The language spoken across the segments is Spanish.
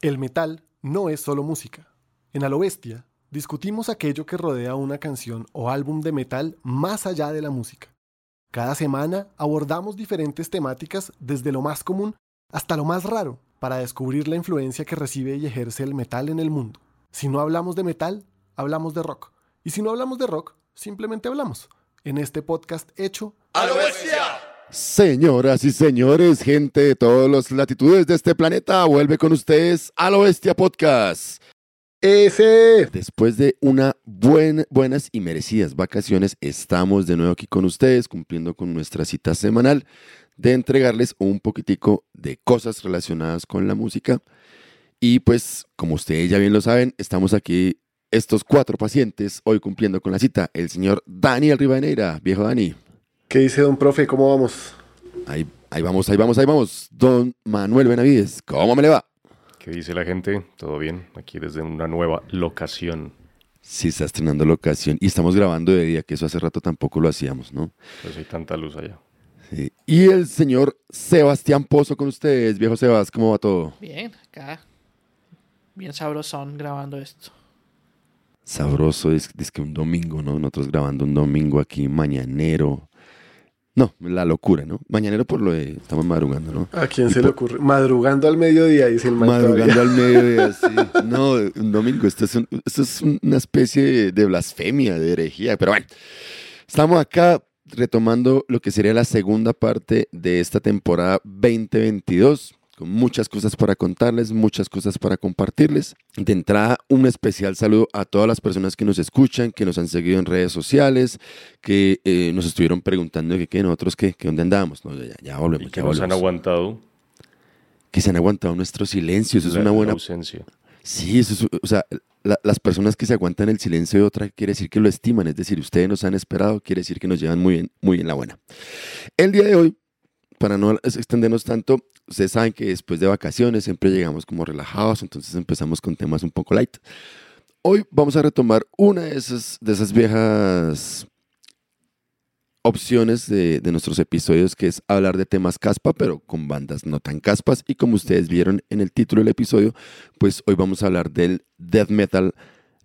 El metal no es solo música. En A lo Bestia discutimos aquello que rodea una canción o álbum de metal más allá de la música. Cada semana abordamos diferentes temáticas desde lo más común hasta lo más raro para descubrir la influencia que recibe y ejerce el metal en el mundo. Si no hablamos de metal, hablamos de rock. Y si no hablamos de rock, simplemente hablamos. En este podcast hecho ¡A lo bestia! Señoras y señores, gente de todas las latitudes de este planeta, vuelve con ustedes a bestia podcast. ese. Después de una buen, buenas y merecidas vacaciones, estamos de nuevo aquí con ustedes, cumpliendo con nuestra cita semanal de entregarles un poquitico de cosas relacionadas con la música. Y pues, como ustedes ya bien lo saben, estamos aquí estos cuatro pacientes hoy cumpliendo con la cita. El señor Daniel Rivadeneira, viejo Dani. ¿Qué dice don profe? ¿Cómo vamos? Ahí, ahí vamos, ahí vamos, ahí vamos. Don Manuel Benavides, ¿cómo me le va? ¿Qué dice la gente? ¿Todo bien? Aquí desde una nueva locación. Sí, está estrenando locación y estamos grabando de día, que eso hace rato tampoco lo hacíamos, ¿no? Pues hay tanta luz allá. Sí. Y el señor Sebastián Pozo con ustedes, viejo Sebas, ¿cómo va todo? Bien, acá. Bien sabrosón grabando esto. Sabroso, es, es que un domingo, ¿no? Nosotros grabando un domingo aquí, mañanero. No, la locura, ¿no? Mañanero por lo de... Estamos madrugando, ¿no? ¿A quién Y se le ocurre? Madrugando al mediodía, dice el Madrugando al mediodía, sí. No, un domingo. Esto es, un- esto es una especie de, de blasfemia, de herejía. Pero bueno, estamos acá retomando lo que sería la segunda parte de esta temporada 2022. Con muchas cosas para contarles, muchas cosas para compartirles. De entrada, un especial saludo a todas las personas que nos escuchan, que nos han seguido en redes sociales, que eh, nos estuvieron preguntando que, que nosotros, que, que dónde andábamos. No, ya, ya volvemos, Y que ya nos han aguantado Que se han aguantado nuestro silencio. Eso es una buena ausencia. Sí, eso es, o sea, la- las personas que se aguantan el silencio de otra quiere decir que lo estiman, es decir, ustedes nos han esperado, quiere decir que nos llevan muy bien, muy bien la buena. El día de hoy, para no extendernos tanto, ustedes saben que después de vacaciones siempre llegamos como relajados, entonces empezamos con temas un poco light. Hoy vamos a retomar una de esas, viejas opciones de, nuestros episodios, que es hablar de temas caspa, pero con bandas no tan caspas. Y como ustedes vieron en el título del episodio, pues hoy vamos a hablar del death metal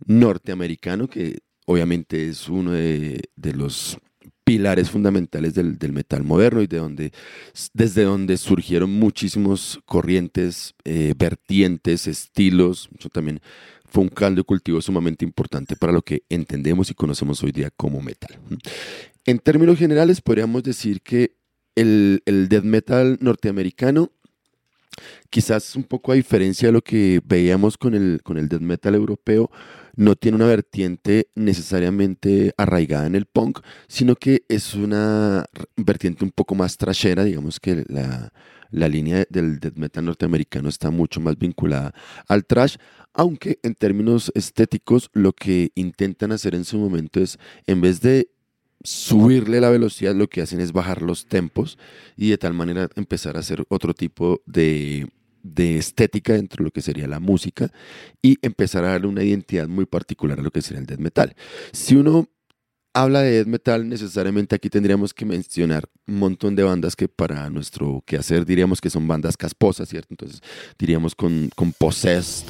norteamericano, que obviamente es uno de los pilares fundamentales del, metal moderno y de donde, desde donde surgieron muchísimos corrientes, eh, vertientes, estilos. Eso también fue un caldo de cultivo sumamente importante para lo que entendemos y conocemos hoy día como metal. En términos generales, podríamos decir que el, el death metal norteamericano, quizás un poco a diferencia de lo que veíamos con el, con el death metal europeo, no tiene una vertiente necesariamente arraigada en el punk, sino que es una vertiente un poco más trashera, digamos que la, la línea del death metal norteamericano está mucho más vinculada al trash, aunque en términos estéticos lo que intentan hacer en su momento es, en vez de subirle la velocidad, lo que hacen es bajar los tempos y de tal manera empezar a hacer otro tipo de, de estética dentro de lo que sería la música y empezar a darle una identidad muy particular a lo que sería el death metal. Si uno habla de death metal, necesariamente aquí tendríamos que mencionar un montón de bandas que para nuestro quehacer diríamos que son bandas casposas, ¿cierto? Entonces diríamos con, con Possessed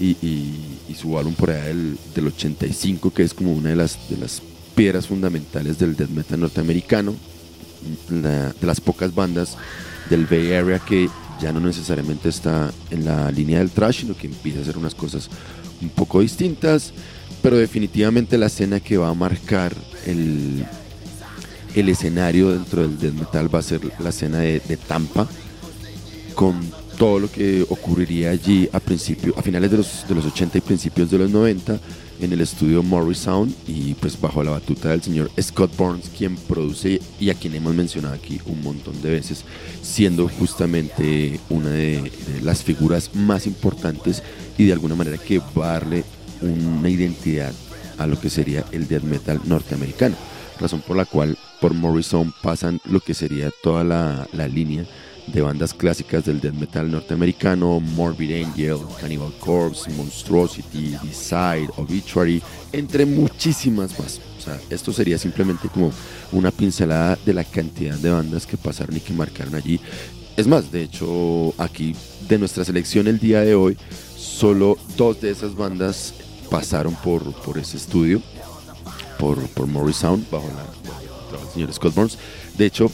y, y- y su álbum por allá del, del 85, que es como una de las, de las piedras fundamentales del death metal norteamericano, de las pocas bandas del Bay Area que ya no necesariamente está en la línea del trash, sino que empieza a hacer unas cosas un poco distintas, pero definitivamente la escena que va a marcar el, el escenario dentro del death metal va a ser la escena de, de Tampa, con todo lo que ocurriría allí a principio, a finales de los, de los 80 y principios de los 90 en el estudio Morris Sound y pues bajo la batuta del señor Scott Burns quien produce y a quien hemos mencionado aquí un montón de veces siendo justamente una de, las figuras más importantes y de alguna manera que va a darle una identidad a lo que sería el death metal norteamericano razón por la cual por Morrison pasan lo que sería toda la línea de bandas clásicas del death metal norteamericano, Morbid Angel, Cannibal Corpse, Monstrosity, Decide, Obituary, entre muchísimas más. O sea, esto sería simplemente como una pincelada de la cantidad de bandas que pasaron y que marcaron allí Es más, de hecho, aquí de nuestra selección el día de hoy, solo dos de esas bandas pasaron por, por ese estudio, por, por Morris Sound, bajo la, del señor Scott Burns. De hecho,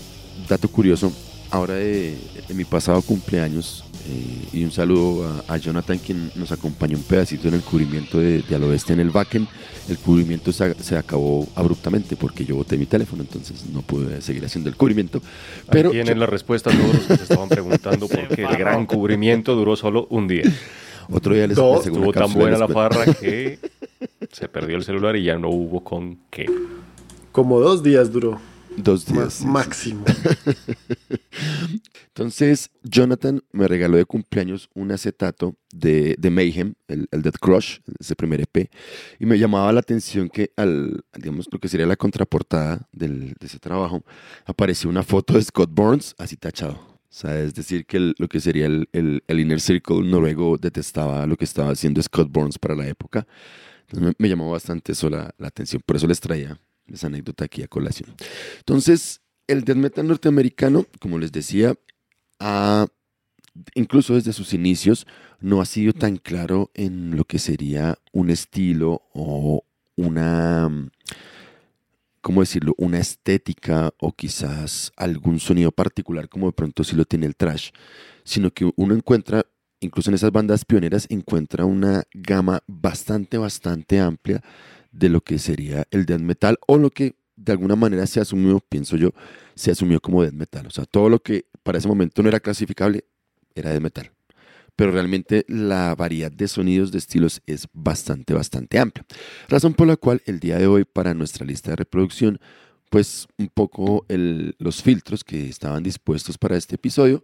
dato curioso, ahora de, de mi pasado cumpleaños, eh, y un saludo a, a Jonathan, quien nos acompañó un pedacito en el cubrimiento de, de Al Oeste en el Backen. El cubrimiento se, se acabó abruptamente porque yo boté mi teléfono, entonces no pude seguir haciendo el cubrimiento. Pero tienen la respuesta a todos los que se estaban preguntando por qué el gran cubrimiento duró solo un día. otro día les, Estuvo tan buena la farra que se perdió el celular y ya no hubo con qué. Como dos días duró. Dos días. máximo. Entonces, Jonathan me regaló de cumpleaños un acetato de, de Mayhem, el, el Dead Crush, ese primer EP, y me llamaba la atención que al, digamos, lo que sería la contraportada del- de ese trabajo, apareció una foto de Scott Burns así tachado. O sea, es decir, que el- lo que sería el, el- el Inner Circle noruego detestaba lo que estaba haciendo Scott Burns para la época. Entonces me, me llamó bastante eso la, la atención, por eso les traía esa anécdota aquí a colación. Entonces, el death metal norteamericano, como les decía, incluso desde sus inicios, no ha sido tan claro en lo que sería un estilo o una, ¿cómo decirlo? Una estética o quizás algún sonido particular como de pronto sí lo tiene el trash, sino que uno encuentra, incluso en esas bandas pioneras, encuentra una gama bastante, bastante amplia de lo que sería el death metal o lo que de alguna manera se asumió, pienso yo, se asumió como death metal. O sea, todo lo que para ese momento no era clasificable era death metal. Pero realmente la variedad de sonidos, de estilos es bastante, bastante amplia. Razón por la cual el día de hoy para nuestra lista de reproducción, pues un poco el- los filtros que estaban dispuestos para este episodio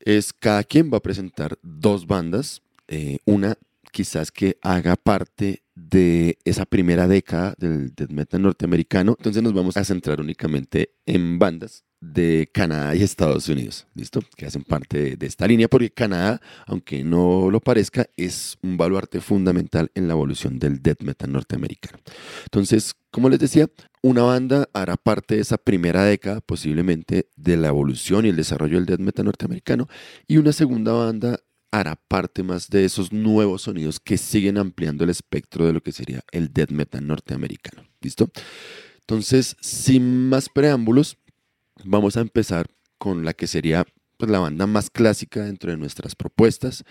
es cada quien va a presentar dos bandas, eh, una quizás que haga parte de esa primera década del death metal norteamericano. Entonces nos vamos a centrar únicamente en bandas de Canadá y Estados Unidos, ¿listo? Que hacen parte de, esta línea, porque Canadá, aunque no lo parezca, es un baluarte fundamental en la evolución del death metal norteamericano. Entonces, como les decía, una banda hará parte de esa primera década, posiblemente, de la evolución y el desarrollo del death metal norteamericano, y una segunda banda hará parte más de esos nuevos sonidos que siguen ampliando el espectro de lo que sería el death metal norteamericano. ¿Listo? Entonces, sin más preámbulos, vamos a empezar con la que sería pues, la banda más clásica dentro de nuestras propuestas.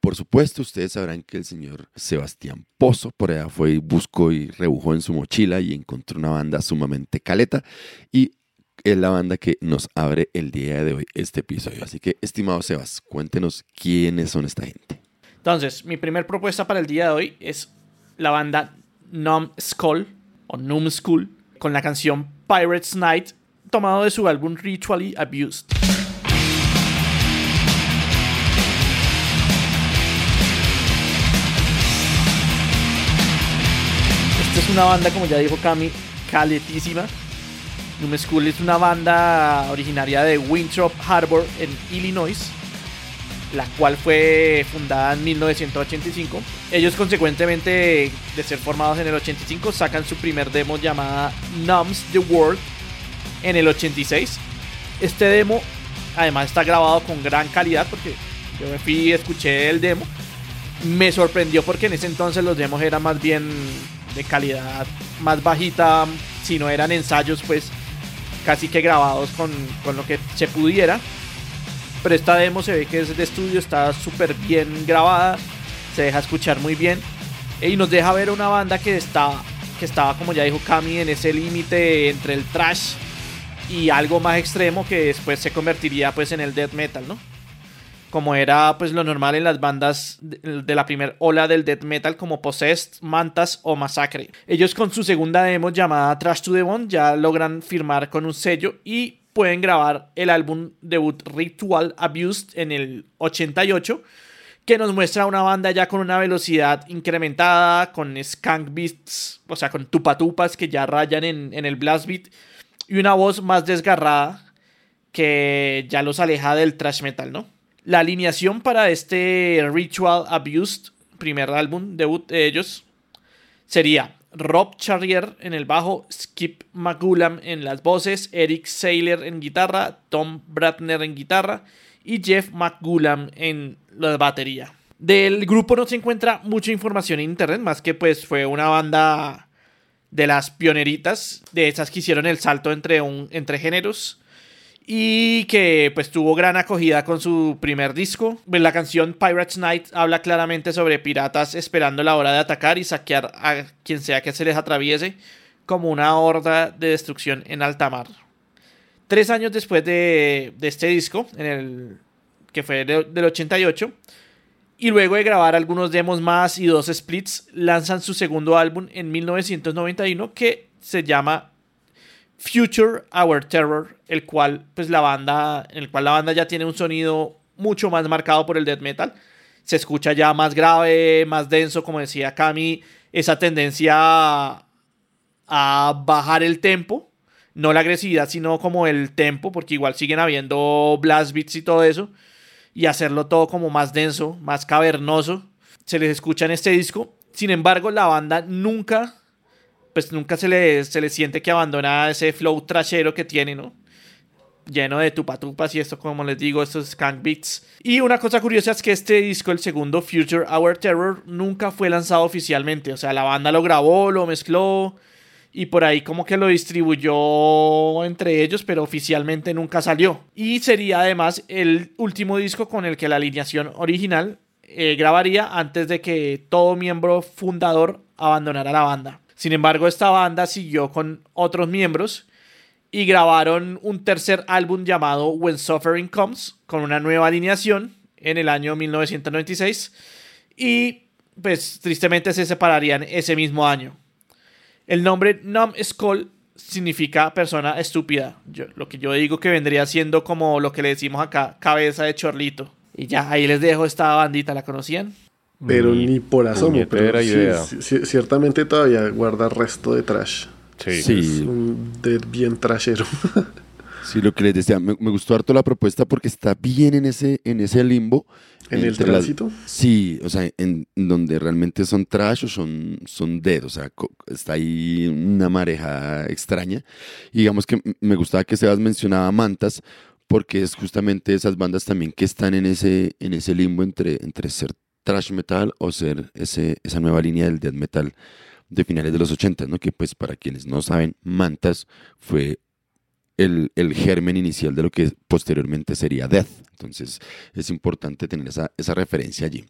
Por supuesto, ustedes sabrán que el señor Sebastián Pozo por allá fue y buscó y rebujó en su mochila y encontró una banda sumamente caleta y es la banda que nos abre el día de hoy este episodio. Así que, estimado Sebas, cuéntenos quiénes son esta gente. Entonces, mi primer propuesta para el día de hoy es la banda Numb Skull o Numb Skull con la canción Pirates Night tomado de su álbum Ritually Abused. Esta es una banda, como ya dijo Cami, caletísima. Numb Skull es una banda originaria de Winthrop Harbor en Illinois la cual fue fundada en 1985. Ellos consecuentemente de ser formados en el 85 sacan su primer demo llamada Numbs the World en el 86. Este demo además está grabado con gran calidad porque yo me fui y escuché el demo. Me sorprendió porque en ese entonces los demos eran más bien de calidad más bajita, si no eran ensayos pues casi que grabados con, con lo que se pudiera pero esta demo se ve que es de estudio, está súper bien grabada, se deja escuchar muy bien y nos deja ver una banda que está que estaba como ya dijo Cami en ese límite entre el trash y algo más extremo que después se convertiría pues en el death metal, ¿no? Como era pues lo normal en las bandas de la primera ola del death metal como Possessed, Mantas o Massacre. Ellos con su segunda demo llamada Trash to the Bone ya logran firmar con un sello y pueden grabar el álbum debut Ritual Abused en el 88, que nos muestra una banda ya con una velocidad incrementada, con skunk beats, o sea, con tupatupas que ya rayan en, en el blast beat, y una voz más desgarrada que ya los aleja del thrash metal, ¿no? La alineación para este Ritual Abused, primer álbum debut de ellos, sería Rob Charrier en el bajo, Skip McGullam en las voces, Eric Saylor en guitarra, Tom Bratner en guitarra y Jeff McGullam en la batería. Del grupo no se encuentra mucha información en internet, más que pues fue una banda de las pioneritas, de esas que hicieron el salto entre, entre géneros y que pues tuvo gran acogida con su primer disco. La canción Pirates Night habla claramente sobre piratas esperando la hora de atacar y saquear a quien sea que se les atraviese como una horda de destrucción en alta mar. Tres años después de, de este disco, en el, que fue del 88, y luego de grabar algunos demos más y dos splits, lanzan su segundo álbum en 1991 que se llama Future Our Terror, el cual pues la banda, en el cual la banda ya tiene un sonido mucho más marcado por el death metal. Se escucha ya más grave, más denso, como decía Cami, esa tendencia a, bajar el tempo, no la agresividad, sino como el tempo, porque igual siguen habiendo blast beats y todo eso, y hacerlo todo como más denso, más cavernoso. Se les escucha en este disco. Sin embargo, la banda nunca pues nunca se le, se le siente que abandona ese flow trashero que tiene, ¿no? Lleno de tupatupas y esto, como les digo, estos skank beats. Y una cosa curiosa es que este disco, el segundo Future Our Terror, nunca fue lanzado oficialmente. O sea, la banda lo grabó, lo mezcló y por ahí como que lo distribuyó entre ellos, pero oficialmente nunca salió. Y sería además el último disco con el que la alineación original eh, grabaría antes de que todo miembro fundador abandonara la banda. Sin embargo, esta banda siguió con otros miembros y grabaron un tercer álbum llamado When Suffering Comes con una nueva alineación en el año 1996 y pues tristemente se separarían ese mismo año. El nombre Numb Skull significa persona estúpida. lo que yo digo que vendría siendo como lo que le decimos acá, cabeza de chorlito. Y ya, ahí les dejo esta bandita, ¿la conocían? Pero ni, por asomo. Pero ciertamente todavía guarda resto de trash. Sí. Es un dead bien trashero. sí, lo que les decía, me, gustó harto la propuesta porque está bien en ese, en ese limbo. ¿En el tránsito? Sí, o sea, en, donde realmente son trash o son, son dead, o sea, está ahí una mareja extraña. Y digamos que me gustaba que Sebas mencionaba Mantas, porque es justamente esas bandas también que están en ese, en ese limbo entre, entre ser trash metal o ser ese, esa nueva línea del death metal de finales de los 80, ¿no? que pues para quienes no saben, Mantas fue el, germen inicial de lo que posteriormente sería Death. Entonces es importante tener esa, esa, referencia allí.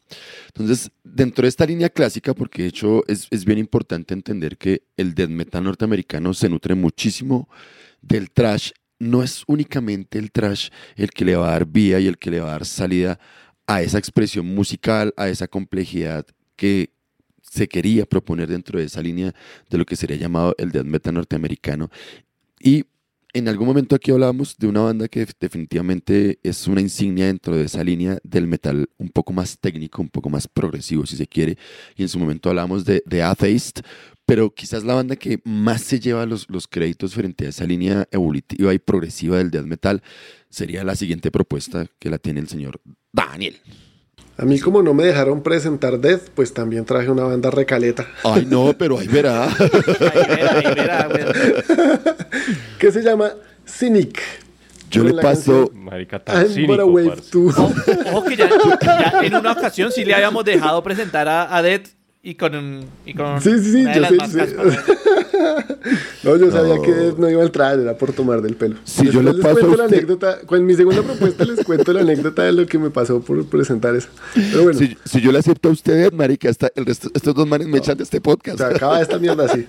Entonces, dentro de esta línea clásica, porque de hecho es, es bien importante entender que el death metal norteamericano se nutre muchísimo del trash. No es únicamente el trash el que le va a dar vía y el que le va a dar salida a esa expresión musical, a esa complejidad que se quería proponer dentro de esa línea de lo que sería llamado el death metal norteamericano. Y en algún momento aquí hablábamos de una banda que definitivamente es una insignia dentro de esa línea del metal un poco más técnico, un poco más progresivo si se quiere. Y en su momento hablábamos de, de Atheist, pero quizás la banda que más se lleva los, los créditos frente a esa línea evolutiva y progresiva del death metal sería la siguiente propuesta que la tiene el señor Daniel. A mí como no me dejaron presentar Death, pues también traje una banda recaleta. Ay, no, pero ahí verá. ahí verá, ahí verá. que se llama Cynic. Yo le paso... Marica, tan cínico, wave Ojo, que ya, en una ocasión sí le habíamos dejado presentar a, a Death y con, y con sí, sí, sí, yo sé, no, yo sabía que no iba a entrar, era por tomar del pelo. Si yo le les cuento la anécdota, con mi segunda propuesta les cuento la anécdota de lo que me pasó por presentar eso. Pero bueno. Si, si yo le acepto a usted, marica, hasta el resto, estos dos manes me echan de este podcast. Se acaba esta mierda así.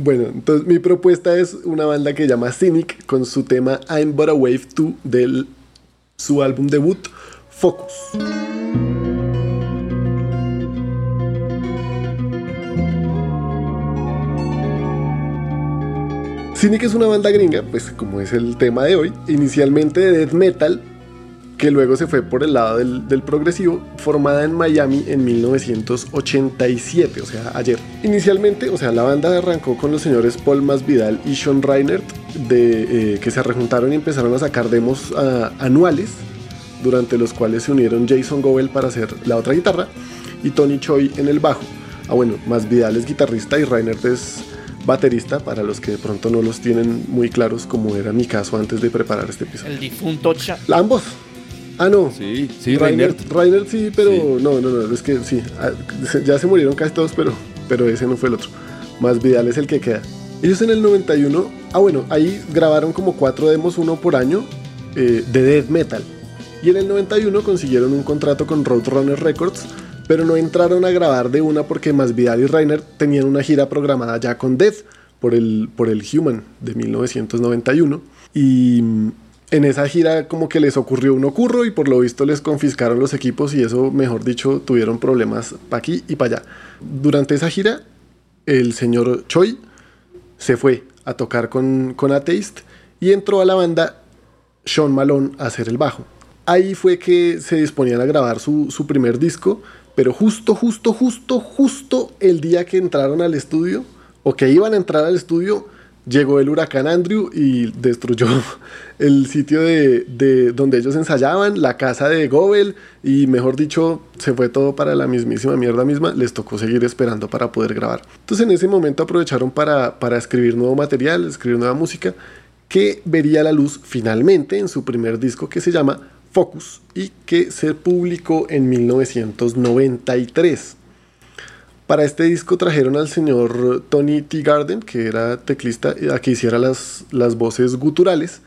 bueno, entonces mi propuesta es una banda que se llama Cynic con su tema I'm But a Wave 2 del su álbum debut Focus. Cynic es una banda gringa, pues como es el tema de hoy, inicialmente de death metal, que luego se fue por el lado del, progresivo, formada en Miami en 1987, o sea, ayer. Inicialmente, o sea, la banda arrancó con los señores Paul Masvidal y Sean Reinert, de, eh, que se rejuntaron y empezaron a sacar demos ah, anuales, durante los cuales se unieron Jason Gobel para hacer la otra guitarra y Tony Choi en el bajo Ah, bueno, más Vidal es guitarrista y Reinert es baterista, para los que de pronto no los tienen muy claros, como era mi caso antes de preparar este episodio. El difunto Cha- Ambos. Ah, no. Sí, sí, Reinert. Reinert sí, pero Sí. no, no, no, es que sí, ah, ya se murieron casi todos, pero, pero ese no fue el otro. Más Vidal es el que queda. Ellos en el 91, ah bueno, ahí grabaron como cuatro demos, uno por año, eh, de death metal. Y en el 91 consiguieron un contrato con Roadrunner Records, pero no entraron a grabar de una porque Más Vidal y Reinert tenían una gira programada ya con Death por el, por el Human de 1991. Y mm, en esa gira como que les ocurrió un ocurro y por lo visto les confiscaron los equipos y eso, mejor dicho, tuvieron problemas para aquí y para allá. Durante esa gira, el señor Choi se fue a tocar con, con y entró a la banda Sean Malone a hacer el bajo. Ahí fue que se disponían a grabar su, su primer disco, pero justo, justo, justo, justo el día que entraron al estudio, o que iban a entrar al estudio, llegó el huracán Andrew y destruyó el sitio de, de donde ellos ensayaban, la casa de Gobel, y mejor dicho, se fue todo para la mismísima mierda misma, les tocó seguir esperando para poder grabar. Entonces en ese momento aprovecharon para, para escribir nuevo material, escribir nueva música, que vería la luz finalmente en su primer disco que se llama Focus y que se publicó en 1993. Para este disco trajeron al señor Tony T. Garden, que era teclista, a que hiciera las, las voces guturales,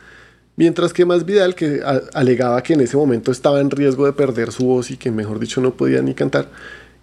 mientras que Más Vidal, que alegaba que en ese momento estaba en riesgo de perder su voz y que mejor dicho no podía ni cantar,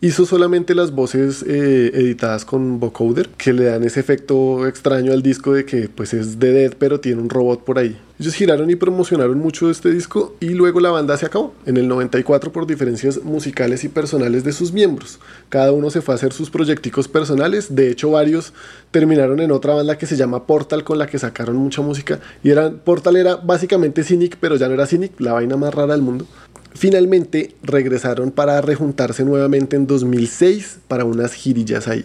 hizo solamente las voces eh, editadas con vocoder, que le dan ese efecto extraño al disco de que pues es de Dead, pero tiene un robot por ahí. Ellos giraron y promocionaron mucho este disco y luego la banda se acabó en el 94 por diferencias musicales y personales de sus miembros. Cada uno se fue a hacer sus proyecticos personales, de hecho varios terminaron en otra banda que se llama Portal con la que sacaron mucha música y eran Portal era básicamente Cynic, pero ya no era Cynic, la vaina más rara del mundo. Finalmente regresaron para rejuntarse nuevamente en 2006 para unas girillas ahí.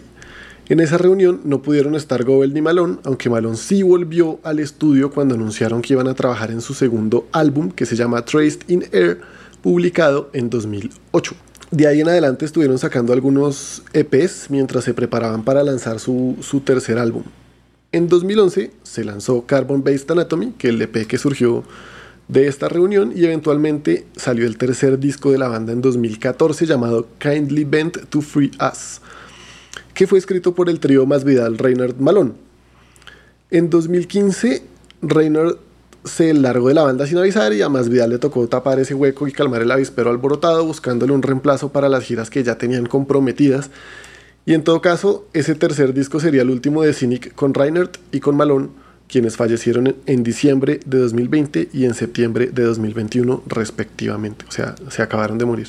En esa reunión no pudieron estar Gobel ni Malone, aunque Malone sí volvió al estudio cuando anunciaron que iban a trabajar en su segundo álbum que se llama Traced in Air, publicado en 2008. De ahí en adelante estuvieron sacando algunos EPs mientras se preparaban para lanzar su, su tercer álbum. En 2011 se lanzó Carbon Based Anatomy, que el EP que surgió de esta reunión y eventualmente salió el tercer disco de la banda en 2014 llamado Kindly Bent to Free Us, que fue escrito por el trío más Vidal Reinhard Malone. En 2015 Reinhard se largó de la banda sin avisar y a Más Vidal le tocó tapar ese hueco y calmar el avispero alborotado buscándole un reemplazo para las giras que ya tenían comprometidas. Y en todo caso, ese tercer disco sería el último de Cynic con Reinhardt y con Malone, quienes fallecieron en- diciembre de 2020 y en septiembre de 2021 respectivamente. O sea, se acabaron de morir.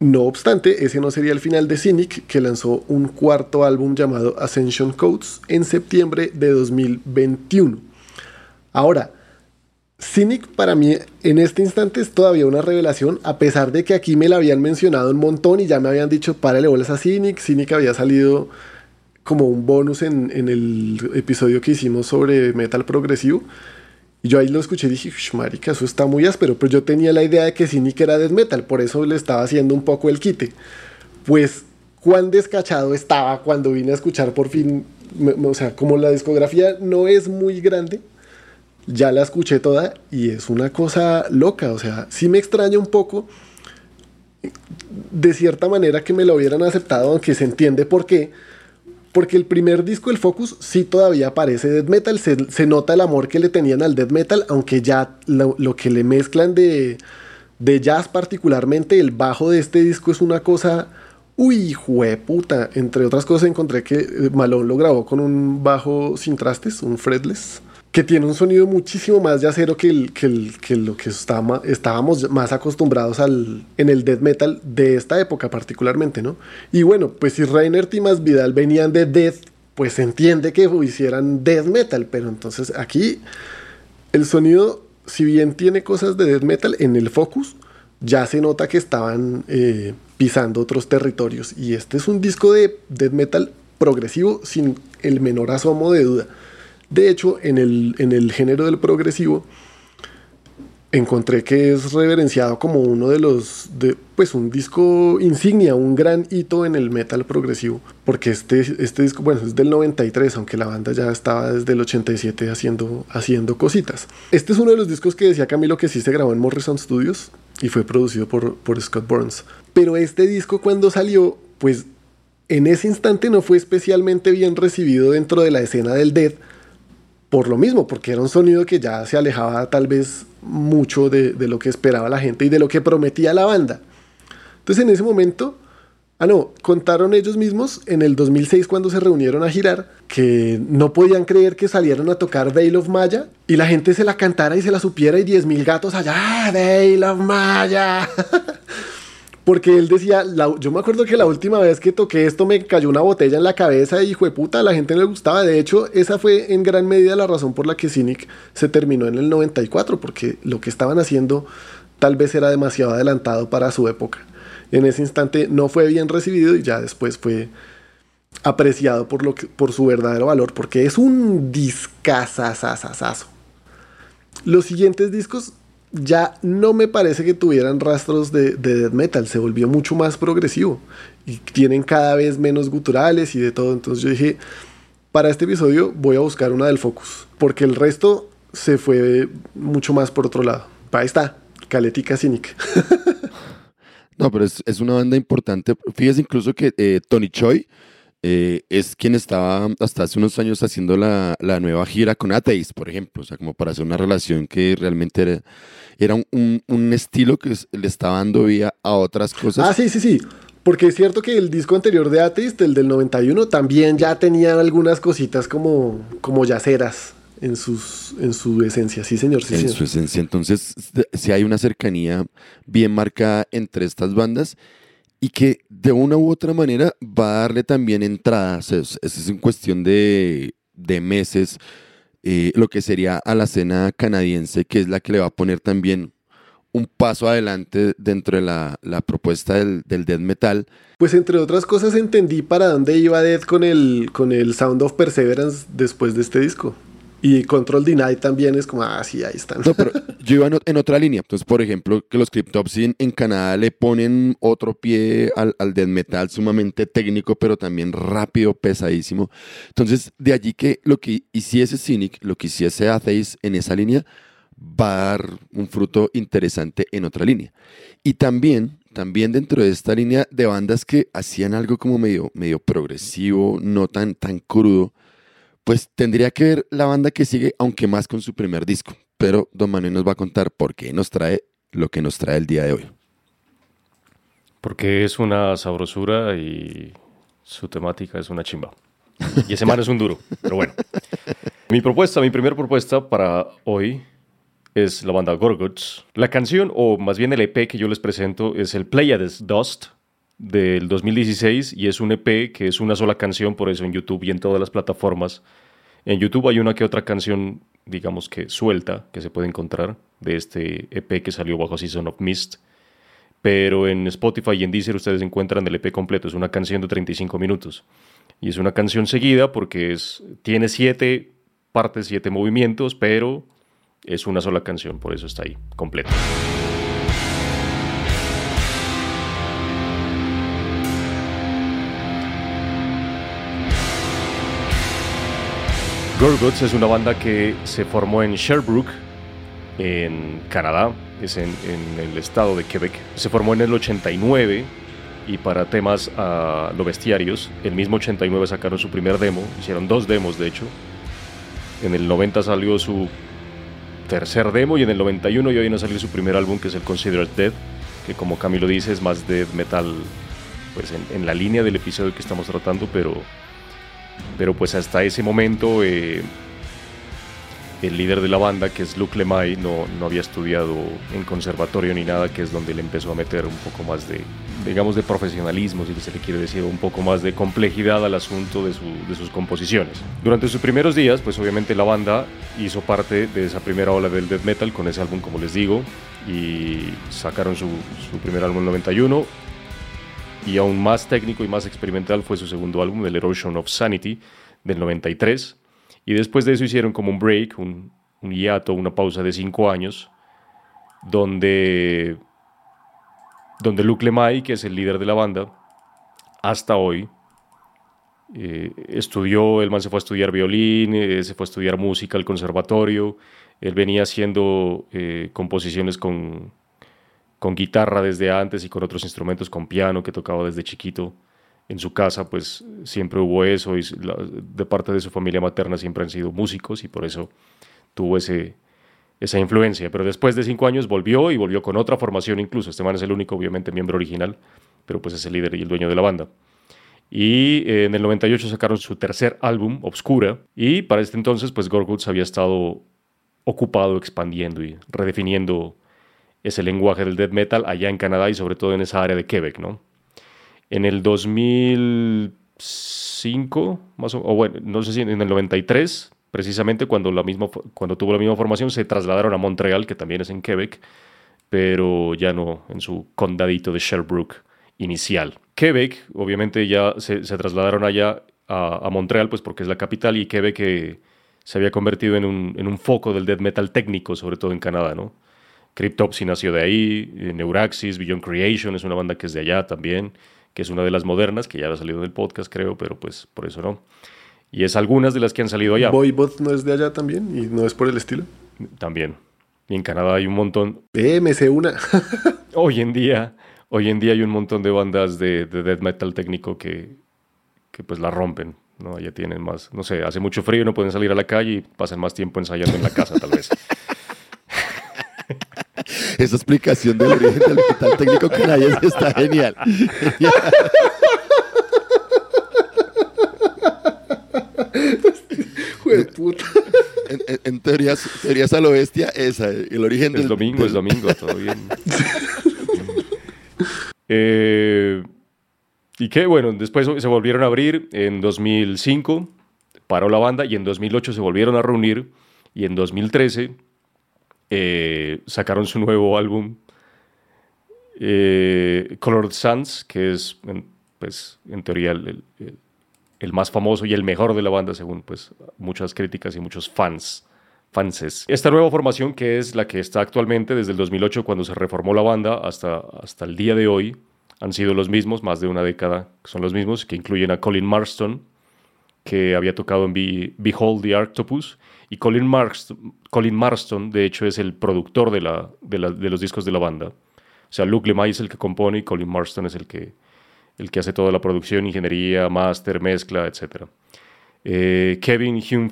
No obstante, ese no sería el final de Cynic, que lanzó un cuarto álbum llamado Ascension Codes en septiembre de 2021. Ahora, Cynic para mí en este instante es todavía una revelación, a pesar de que aquí me la habían mencionado un montón y ya me habían dicho, párale bolas a Cynic. Cynic había salido como un bonus en, el episodio que hicimos sobre metal progresivo. Y yo ahí lo escuché y dije, "Ush, marica, eso está muy áspero. Pero yo tenía la idea de que Cynic era death metal, por eso le estaba haciendo un poco el quite. Pues, cuán descachado estaba cuando vine a escuchar por fin. O sea, como la discografía no es muy grande, ya la escuché toda y es una cosa loca. O sea, sí me extraña un poco de cierta manera que me lo hubieran aceptado, aunque se entiende por qué. Porque el primer disco, el Focus, sí todavía parece death metal. Se, nota el amor que le tenían al death metal, aunque ya lo, que le mezclan de, de jazz, particularmente el bajo de este disco, es una cosa. Uy, puta. Entre otras cosas, encontré que eh, Malone lo grabó con un bajo sin trastes, un fretless, que tiene un sonido muchísimo más que, el, que, el, que lo que está- estábamos más acostumbrados al, en el death metal de esta época particularmente, ¿no? Y bueno, pues si Reinert y Más Vidal venían de death, pues se entiende que hicieran death metal, pero entonces aquí el sonido, si bien tiene cosas de death metal, en el focus ya se nota que estaban eh, pisando otros territorios. Y este es un disco de death metal progresivo sin el menor asomo de duda. De hecho, en el, en el género del progresivo, encontré que es reverenciado como uno de los, de, pues un disco insignia, un gran hito en el metal progresivo, porque este, este disco, bueno, es del 93, aunque la banda ya estaba desde el 87 haciendo, haciendo cositas. Este es uno de los discos que decía Camilo que sí se grabó en Morrison Studios y fue producido por, por Scott Burns. Pero este disco cuando salió, pues en ese instante no fue especialmente bien recibido dentro de la escena del Dead, por lo mismo, porque era un sonido que ya se alejaba tal vez mucho de, lo que esperaba la gente y de lo que prometía la banda. Entonces en ese momento, ah no, contaron ellos mismos en el 2006 cuando se reunieron a girar que no podían creer que salieron a tocar Veil of Maya y la gente se la cantara y se la supiera y 10.000 gatos allá, ¡Ah, Veil of Maya. Porque él decía, yo me acuerdo que la última vez que toqué esto me cayó una botella en la cabeza y hijo de puta, la gente no le gustaba. De hecho, esa fue en gran medida la razón por la que Cynic se terminó en el 94, porque lo que estaban haciendo tal vez era demasiado adelantado para su época. En ese instante no fue bien recibido y ya después fue apreciado por, lo que, por su verdadero valor, porque es un discazazazazazo. Los siguientes discos ya no me parece que tuvieran rastros de, death metal, se volvió mucho más progresivo y tienen cada vez menos guturales y de todo. Entonces yo dije, para este episodio voy a buscar una del Focus, porque el resto se fue mucho más por otro lado. Ahí está, Caletica Cynic. no, pero es, una banda importante. Fíjese incluso que eh, Tony Choi eh, es quien estaba hasta hace unos años haciendo la, nueva gira con Atheist, por ejemplo, o sea, como para hacer una relación que realmente era, era un, estilo que le estaba dando vía a otras cosas. Ah, sí, sí, sí. Porque es cierto que el disco anterior de Atheist, el del 91, también ya tenía algunas cositas como, como yaceras en, sus, en su esencia. Sí, señor, sí, En su esencia. Entonces, si hay una cercanía bien marcada entre estas bandas y que de una u otra manera va a darle también entradas, es, es en cuestión de, meses, eh, lo que sería a la escena canadiense, que es la que le va a poner también un paso adelante dentro de la, propuesta del, del, death metal. Pues entre otras cosas entendí para dónde iba Death con el, con el Sound of Perseverance después de este disco. Y Control Deny también es como, ah, sí, ahí están. No, pero yo iba en otra línea. Entonces, por ejemplo, que los Cryptopsy en, Canadá le ponen otro pie al, al death metal sumamente técnico, pero también rápido, pesadísimo. Entonces, de allí que lo que hiciese Cynic, lo que hiciese Atheist en esa línea, va a dar un fruto interesante en otra línea. Y también, también dentro de esta línea de bandas que hacían algo como medio, medio progresivo, no tan, tan crudo, pues tendría que ver la banda que sigue, aunque más con su primer disco. Pero Don Manuel nos va a contar por qué nos trae lo que nos trae el día de hoy. Porque es una sabrosura y su temática es una chimba. Y ese man es un duro, pero bueno. Mi propuesta, mi primera propuesta para hoy es la banda Gorguts. La canción, o más bien el EP que yo les presento, es el Pleiades Dust del 2016 y es un EP que es una sola canción, por eso en YouTube y en todas las plataformas. En YouTube hay una que otra canción, digamos que suelta, que se puede encontrar de este EP que salió bajo Season of Mist. Pero en Spotify y en Deezer ustedes encuentran el EP completo. Es una canción de 35 minutos. Y es una canción seguida porque es, tiene siete partes, siete movimientos, pero es una sola canción, por eso está ahí, completa. Gorguts es una banda que se formó en Sherbrooke, en Canadá, es en, el estado de Quebec. Se formó en el 89 y para temas uh, lo bestiarios, el mismo 89 sacaron su primer demo, hicieron dos demos de hecho. En el 90 salió su tercer demo y en el 91 ya viene a salir su primer álbum que es el Considered Dead, que como Camilo dice es más death metal pues en la línea del episodio que estamos tratando, pero pero pues hasta ese momento eh, el líder de la banda, que es Luke Lemay, no, no había estudiado en conservatorio ni nada, que es donde le empezó a meter un poco más de, digamos, de profesionalismo, si se le quiere decir, un poco más de complejidad al asunto de, sus composiciones. Durante sus primeros días, pues obviamente la banda hizo parte de esa primera ola del death metal con ese álbum, como les digo, y sacaron su, su primer álbum en 91, y aún más técnico y más experimental fue su segundo álbum, The Erosion of Sanity, del 93. Y después de eso hicieron como un break, un, hiato, una pausa de cinco años. donde, donde Luke Lemay, que es el líder de la banda, hasta hoy, eh, estudió, el man se fue a estudiar violín, eh, se fue a estudiar música al conservatorio, él venía haciendo eh, composiciones con, con guitarra desde antes y con otros instrumentos, con piano que tocaba desde chiquito. En su casa pues siempre hubo eso y de parte de su familia materna siempre han sido músicos y por eso tuvo ese, esa influencia. Pero después de cinco años volvió y volvió con otra formación incluso. Este man es el único obviamente miembro original, pero pues es el líder y el dueño de la banda. Y eh, en el 98 sacaron su tercer álbum, Obscura, y para este entonces pues Gorguts había estado ocupado expandiendo y redefiniendo ese lenguaje del death metal allá en Canadá y sobre todo en esa área de Quebec, ¿no? En el 2005, más o, bueno, no sé si en el 93, precisamente cuando, la misma, cuando tuvo la misma formación, se trasladaron a Montreal, que también es en Quebec, pero ya no en su condadito de Sherbrooke inicial. Quebec, obviamente ya se, trasladaron allá a, a, Montreal, pues porque es la capital, y Quebec... Eh, se había convertido en un, en un foco del death metal técnico, sobre todo en Canadá, ¿no? Cryptopsy nació de ahí, eh, Neuraxis, Beyond Creation es una banda que es de allá también, que es una de las modernas, que ya ha salido del podcast, creo, pero pues por eso no. Y es algunas de las que han salido allá. Voivod no es de allá también y no es por el estilo. También. Y en Canadá hay un montón. Eh, sé una. hoy en día, hoy en día hay un montón de bandas de, de death metal técnico que, que pues la rompen. ¿no? Ya tienen más, no sé, hace mucho frío, no pueden salir a la calle y pasan más tiempo ensayando en la casa, tal vez. Esa explicación del origen del metal técnico canadiense está genial. puta. En, en, teorías, teorías, a lo bestia, esa, el origen del... Es domingo, es domingo, todo bien. eh, y que bueno, después se volvieron a abrir en 2005, paró la banda y en 2008 se volvieron a reunir y en 2013 eh, sacaron su nuevo álbum eh, Colored Suns, que es pues, en teoría el, el, más famoso y el mejor de la banda según pues, muchas críticas y muchos fans. Fanses. Esta nueva formación, que es la que está actualmente desde el 2008 cuando se reformó la banda hasta, hasta el día de hoy, han sido los mismos, más de una década son los mismos, que incluyen a Colin Marston, que había tocado en Behold the Octopus, y Colin, Colin Marston, de hecho, es el productor de, la, de, los discos de la banda. O sea, Luke Lemay es el que compone y Colin Marston es el que, el que hace toda la producción, ingeniería, máster, mezcla, etc. Eh, Kevin Hume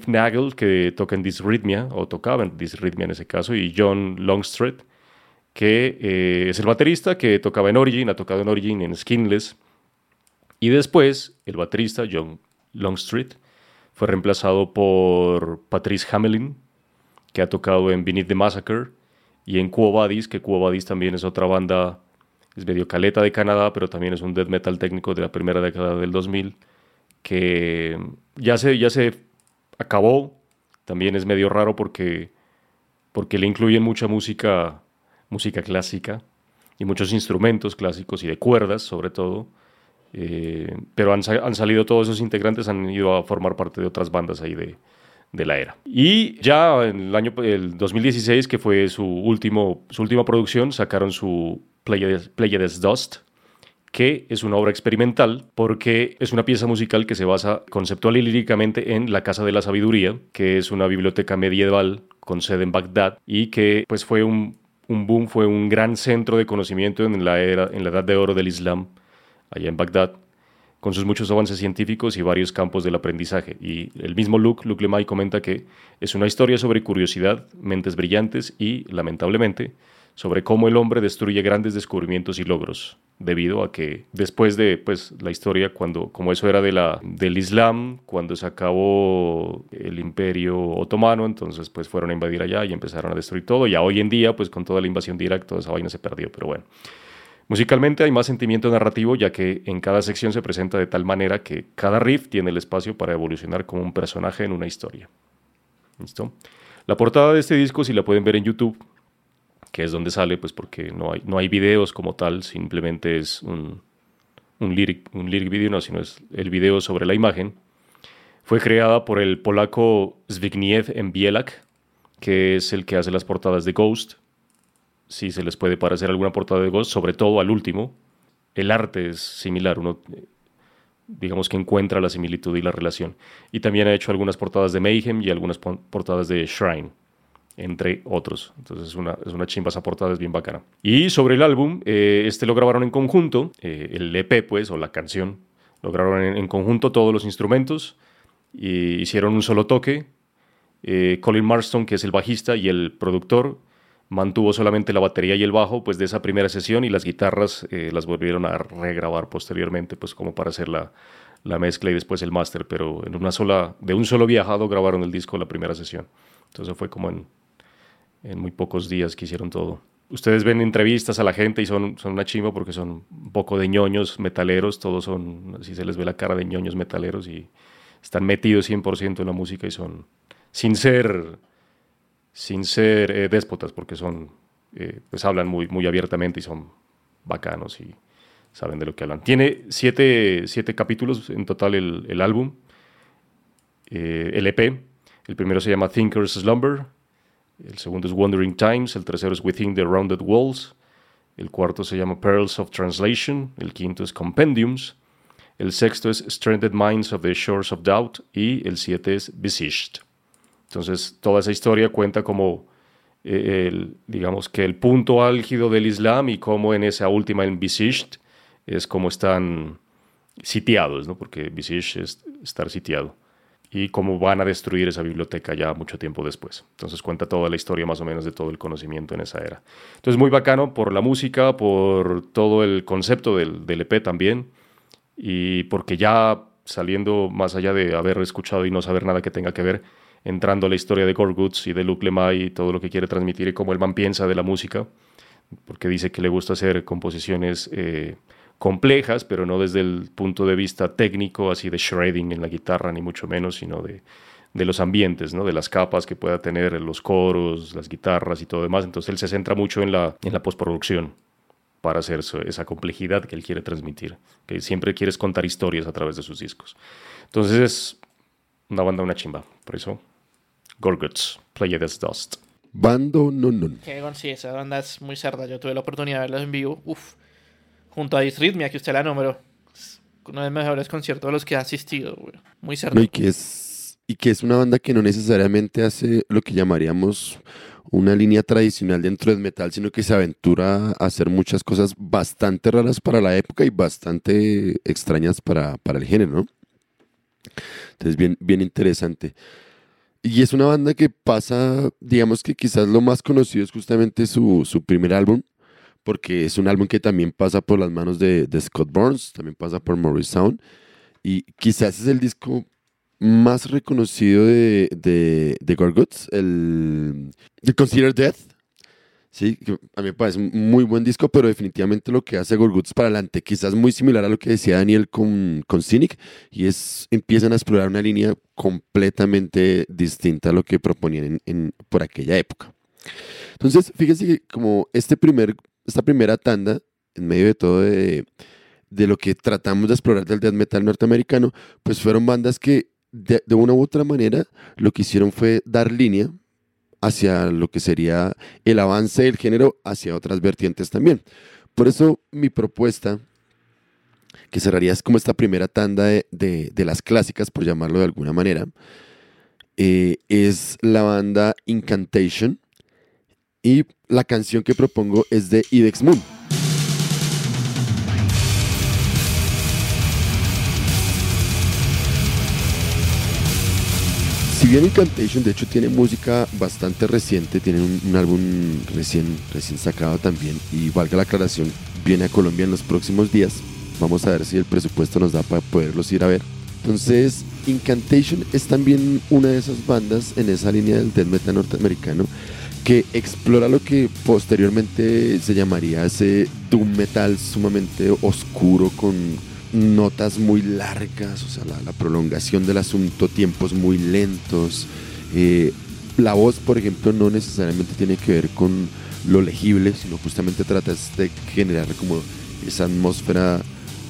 que toca en Disrhythmia, o tocaba en Disrhythmia en ese caso, y John Longstreet, que eh, es el baterista que tocaba en Origin, ha tocado en Origin, en Skinless. Y después, el baterista John Longstreet fue reemplazado por Patrice Hamelin, que ha tocado en Beneath the Massacre y en Quo que Quo también es otra banda, es medio caleta de Canadá, pero también es un death metal técnico de la primera década del 2000, que ya se, ya se acabó. También es medio raro porque, porque le incluyen mucha música música clásica y muchos instrumentos clásicos y de cuerdas sobre todo. Eh, pero han, han, salido todos esos integrantes, han ido a formar parte de otras bandas ahí de, de la era. Y ya en el año el 2016, que fue su, último, su última producción, sacaron su Pleiades Dust, que es una obra experimental porque es una pieza musical que se basa conceptual y líricamente en La Casa de la Sabiduría, que es una biblioteca medieval con sede en Bagdad y que pues fue un un boom, fue un gran centro de conocimiento en la, era, en la edad de oro del Islam, allá en Bagdad, con sus muchos avances científicos y varios campos del aprendizaje. Y el mismo Luke, Luke Lemay, comenta que es una historia sobre curiosidad, mentes brillantes y, lamentablemente, sobre cómo el hombre destruye grandes descubrimientos y logros, debido a que después de pues, la historia, cuando, como eso era de la, del Islam, cuando se acabó el imperio otomano, entonces pues fueron a invadir allá y empezaron a destruir todo, y hoy en día, pues con toda la invasión directa, toda esa vaina se perdió, pero bueno. Musicalmente hay más sentimiento narrativo, ya que en cada sección se presenta de tal manera que cada riff tiene el espacio para evolucionar como un personaje en una historia. ¿Listo? La portada de este disco, si la pueden ver en YouTube, que es donde sale, pues porque no hay, no hay videos como tal, simplemente es un, un, lyric, un lyric video, no, sino es el video sobre la imagen. Fue creada por el polaco Zbigniew Bielak, que es el que hace las portadas de Ghost sí se les puede parecer alguna portada de Ghost, sobre todo al último. El arte es similar, uno eh, digamos que encuentra la similitud y la relación. Y también ha hecho algunas portadas de Mayhem y algunas portadas de Shrine, entre otros. Entonces es una, es una chimba esa portada, es bien bacana. Y sobre el álbum, eh, este lo grabaron en conjunto, eh, el EP pues, o la canción, lo grabaron en, conjunto todos los instrumentos, y hicieron un solo toque. Colin Marston, que es el bajista y el productor, mantuvo solamente la batería y el bajo pues de esa primera sesión y las guitarras eh, las volvieron a regrabar posteriormente pues como para hacer la, mezcla y después el máster pero en una sola de un solo viajado grabaron el disco la primera sesión. Entonces fue como en, en muy pocos días que hicieron todo. Ustedes ven entrevistas a la gente y son, son una chimba porque son un poco de ñoños metaleros todos son así se les ve la cara de ñoños metaleros y están metidos 100% en la música y son sin ser sin ser eh, déspotas, porque son, eh, pues hablan muy, muy abiertamente y son bacanos y saben de lo que hablan. Tiene siete, siete capítulos en total el, álbum, eh, el EP. El primero se llama Thinker's Slumber, el segundo es Wandering Times, el tercero es Within the Rounded Walls, el cuarto se llama Pearls of Translation, el quinto es Compendiums, el sexto es Stranded Minds of the Shores of Doubt y el siete es Besieged. Entonces, toda esa historia cuenta como, eh, el, digamos que el punto álgido del Islam y cómo en esa última, en Besieged, es como están sitiados, ¿no? porque Besieged es estar sitiado, y cómo van a destruir esa biblioteca ya mucho tiempo después. Entonces cuenta toda la historia más o menos de todo el conocimiento en esa era. Entonces muy bacano por la música, por todo el concepto del, del EP también, y porque ya saliendo más allá de haber escuchado y no saber nada que tenga que ver, entrando a la historia de Goods y de Luke Lemay y todo lo que quiere transmitir y cómo el man piensa de la música, porque dice que le gusta hacer composiciones eh, complejas, pero no desde el punto de vista técnico, así de shredding en la guitarra, ni mucho menos, sino de, de los ambientes, ¿no? de las capas que pueda tener los coros, las guitarras y todo demás. Entonces él se centra mucho en la, en la postproducción para hacer esa complejidad que él quiere transmitir, que siempre quieres contar historias a través de sus discos. Entonces es una banda, una chimba, por eso Gorguts, Play Death Dust. Bando no no. sí, esa banda es muy cerda. Yo tuve la oportunidad de verla en vivo. Uf. Junto a Disrhythmia, que usted la nombró. uno de los mejores conciertos a los que ha asistido, Muy cerda. y, que es, y que es una banda que no necesariamente hace lo que llamaríamos una línea tradicional dentro del metal, sino que se aventura a hacer muchas cosas bastante raras para la época y bastante extrañas para, para el género, ¿no? Entonces, bien, bien interesante. Y es una banda que pasa, digamos que quizás lo más conocido es justamente su, su primer álbum, porque es un álbum que también pasa por las manos de, de Scott Burns, también pasa por Morris Sound, y quizás es el disco más reconocido de, de, de Gorguts, el, el Consider Death, Sí, a mí me parece un muy buen disco, pero definitivamente lo que hace Gorguts para adelante, quizás muy similar a lo que decía Daniel con, con Cynic, y es empiezan a explorar una línea completamente distinta a lo que proponían en, por aquella época. Entonces, fíjense que como este primer, esta primera tanda, en medio de todo de, de lo que tratamos de explorar del death metal norteamericano, pues fueron bandas que de, de una u otra manera lo que hicieron fue dar línea hacia lo que sería el avance del género hacia otras vertientes también. Por eso mi propuesta, que cerraría como esta primera tanda de, las clásicas, por llamarlo de alguna manera, eh, es la banda Incantation y la canción que propongo es de Idex Moon. Si bien Incantation de hecho tiene música bastante reciente, tiene un, álbum recién, recién sacado también y valga la aclaración, viene a Colombia en los próximos días. Vamos a ver si el presupuesto nos da para poderlos ir a ver. Entonces, Incantation es también una de esas bandas en esa línea del death metal norteamericano que explora lo que posteriormente se llamaría ese doom metal sumamente oscuro con notas muy largas, o sea, la, prolongación del asunto, tiempos muy lentos. Eh, la voz, por ejemplo, no necesariamente tiene que ver con lo legible, sino justamente trata de generar como esa atmósfera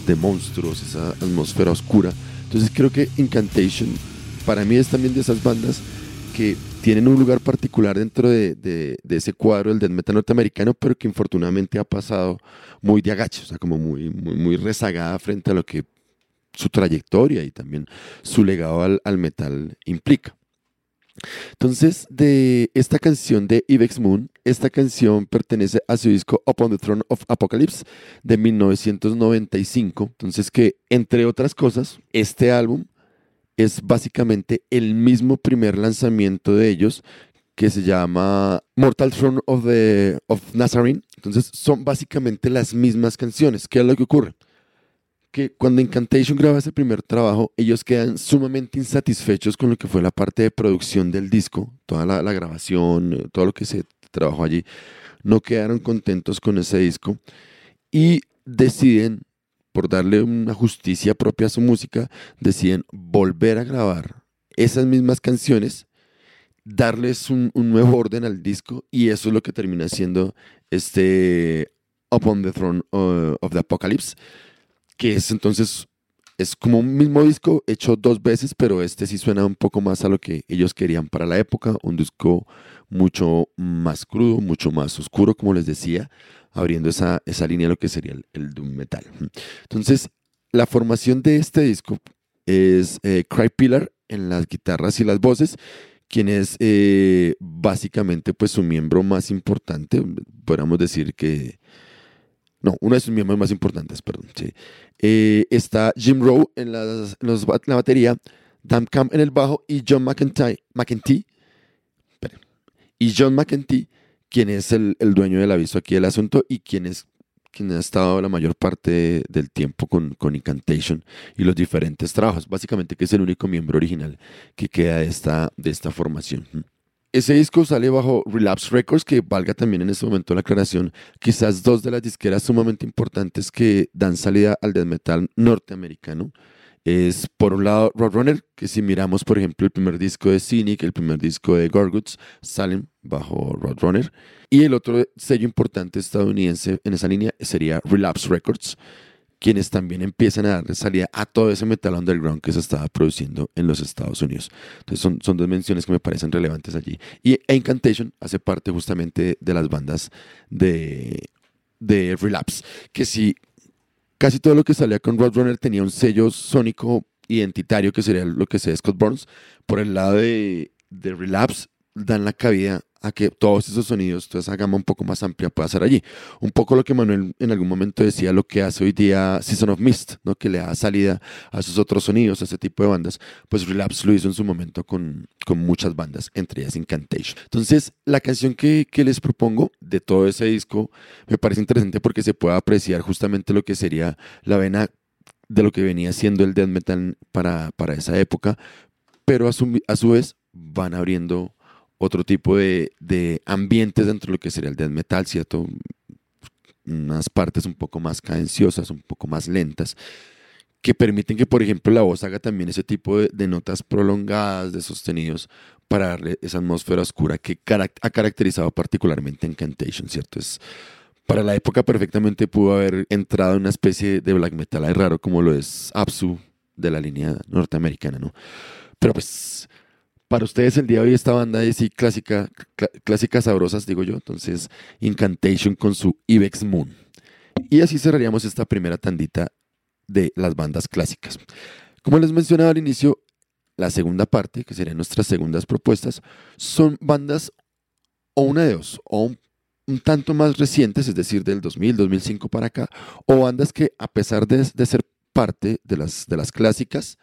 de monstruos, esa atmósfera oscura. Entonces creo que Incantation para mí es también de esas bandas que tienen un lugar particular dentro de, de- ese cuadro del death metal norteamericano, pero que infortunadamente ha pasado muy de agache, o sea, como muy, muy, rezagada frente a lo que su trayectoria y también su legado al, al metal implica. Entonces, de esta canción de Ivex Moon, esta canción pertenece a su disco Upon the Throne of Apocalypse de 1995. Entonces, que entre otras cosas, este álbum es básicamente el mismo primer lanzamiento de ellos que se llama Mortal Throne of, the, Nazarene. Entonces, son básicamente las mismas canciones. ¿Qué es lo que ocurre? que cuando Incantation graba ese primer trabajo, ellos quedan sumamente insatisfechos con lo que fue la parte de producción del disco, toda la, la grabación, eh, todo lo que se trabajó allí. No quedaron contentos con ese disco y deciden, por darle una justicia propia a su música, deciden volver a grabar esas mismas canciones, darles un, nuevo orden al disco y eso es lo que termina siendo este Upon the Throne uh, of the Apocalypse que es entonces, es como un mismo disco hecho dos veces, pero este sí suena un poco más a lo que ellos querían para la época, un disco mucho más crudo, mucho más oscuro, como les decía, abriendo esa, esa línea de lo que sería el, doom metal. Entonces, la formación de este disco es eh, en las guitarras y las voces, quien es eh, básicamente pues su miembro más importante, podríamos decir que no, uno de sus miembros más importantes, perdón. Eh, está Jim Rowe en, las- la batería, Dan Camp en el bajo y John McEntee, McEntee, y John McEntee, quien es el, dueño del aviso aquí del asunto y quien es quien ha estado la mayor parte del tiempo con, con Incantation y los diferentes trabajos. Básicamente que es el único miembro original que queda de esta, de esta formación. Ese disco sale bajo Relapse Records, que valga también en este momento la aclaración, quizás dos de las disqueras sumamente importantes que dan salida al death metal norteamericano. Es por un lado Roadrunner, que si miramos por ejemplo el primer disco de Cynic, el primer disco de Gorguts, salen bajo Roadrunner. Y el otro sello importante estadounidense en esa línea sería Relapse Records, quienes también empiezan a darle salida a todo ese metal underground que se estaba produciendo en los Estados Unidos. Entonces son, son dos menciones que me parecen relevantes allí. Y Incantation hace parte justamente de las bandas de, de Relapse, que si casi todo lo que salía con Roadrunner tenía un sello sónico identitario que sería lo que sea Scott Burns, por el lado de, de Relapse dan la cabida a que todos esos sonidos, toda esa gama un poco más amplia pueda ser allí. Un poco lo que Manuel en algún momento decía, lo que hace hoy día Season of Mist, ¿no? que le da salida a esos otros sonidos, a ese tipo de bandas, pues Relapse lo hizo en su momento con, con muchas bandas, entre ellas Incantation. Entonces, la canción que, que les propongo de todo ese disco me parece interesante porque se puede apreciar justamente lo que sería la vena de lo que venía siendo el death metal para, para esa época, pero a su, a su vez van abriendo otro tipo de, de ambientes dentro de lo que sería el death metal, ¿cierto? Unas partes un poco más cadenciosas, un poco más lentas, que permiten que, por ejemplo, la voz haga también ese tipo de, de notas prolongadas, de sostenidos, para darle esa atmósfera oscura que ha caracterizado particularmente Incantation, ¿cierto? Es, para la época perfectamente pudo haber entrado en una especie de black metal ahí raro como lo es Absu de la línea norteamericana, ¿no? Pero pues para ustedes el día de hoy esta banda es sí clásica, cl- clásicas sabrosas, digo yo, entonces Incantation con su Ibex Moon. Y así cerraríamos esta primera tandita de las bandas clásicas. Como les mencionaba al inicio, la segunda parte, que serían nuestras segundas propuestas, son bandas o una de dos, o un, un tanto más recientes, es decir, del 2000, 2005 para acá, o bandas que a pesar de, de ser parte de las, de las clásicas,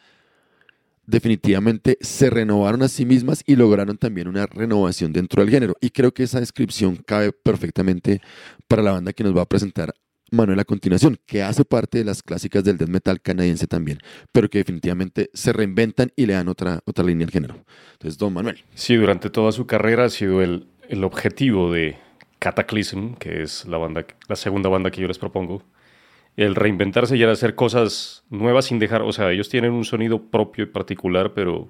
definitivamente se renovaron a sí mismas y lograron también una renovación dentro del género. Y creo que esa descripción cabe perfectamente para la banda que nos va a presentar Manuel a continuación, que hace parte de las clásicas del death metal canadiense también, pero que definitivamente se reinventan y le dan otra, otra línea al género. Entonces, don Manuel. Sí, durante toda su carrera ha sido el, el objetivo de Cataclysm, que es la, banda, la segunda banda que yo les propongo, el reinventarse y el hacer cosas nuevas sin dejar, o sea, ellos tienen un sonido propio y particular, pero,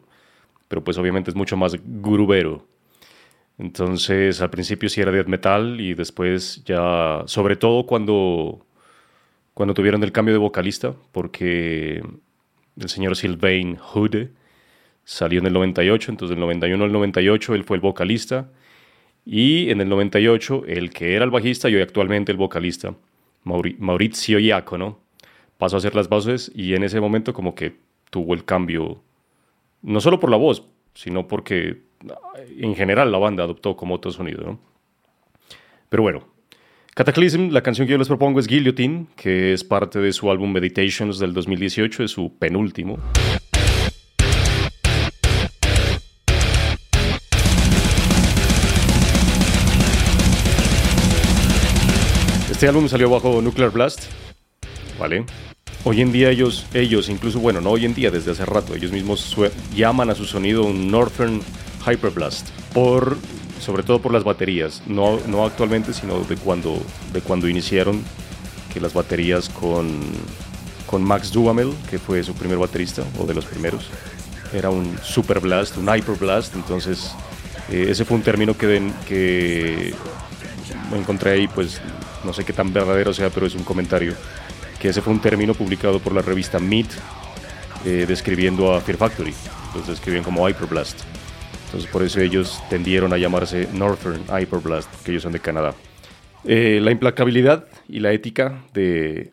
pero pues obviamente es mucho más grubero. Entonces, al principio sí era death metal y después ya, sobre todo cuando, cuando tuvieron el cambio de vocalista, porque el señor Sylvain Hood salió en el 98, entonces del 91 al 98 él fue el vocalista y en el 98 el que era el bajista y hoy actualmente el vocalista, Maurizio Iacono, pasó a hacer las voces y en ese momento como que tuvo el cambio, no solo por la voz, sino porque en general la banda adoptó como otro sonido. ¿no? Pero bueno, Cataclysm, la canción que yo les propongo es Guillotine, que es parte de su álbum Meditations del 2018, es su penúltimo. Este álbum salió bajo Nuclear Blast, ¿vale? Hoy en día ellos, ellos, incluso, bueno, no hoy en día, desde hace rato, ellos mismos llaman a su sonido un Northern Hyperblast, por, sobre todo por las baterías, no, no actualmente, sino de cuando, de cuando iniciaron, que las baterías con, con Max Duhamel, que fue su primer baterista, o de los primeros, era un Super Blast, un Hyperblast, entonces eh, ese fue un término que, que encontré ahí, pues no sé qué tan verdadero sea, pero es un comentario que ese fue un término publicado por la revista Meet eh, describiendo a Fear Factory. Los describían como Hyperblast. Entonces por eso ellos tendieron a llamarse Northern Hyperblast, que ellos son de Canadá. Eh, la implacabilidad y la ética de,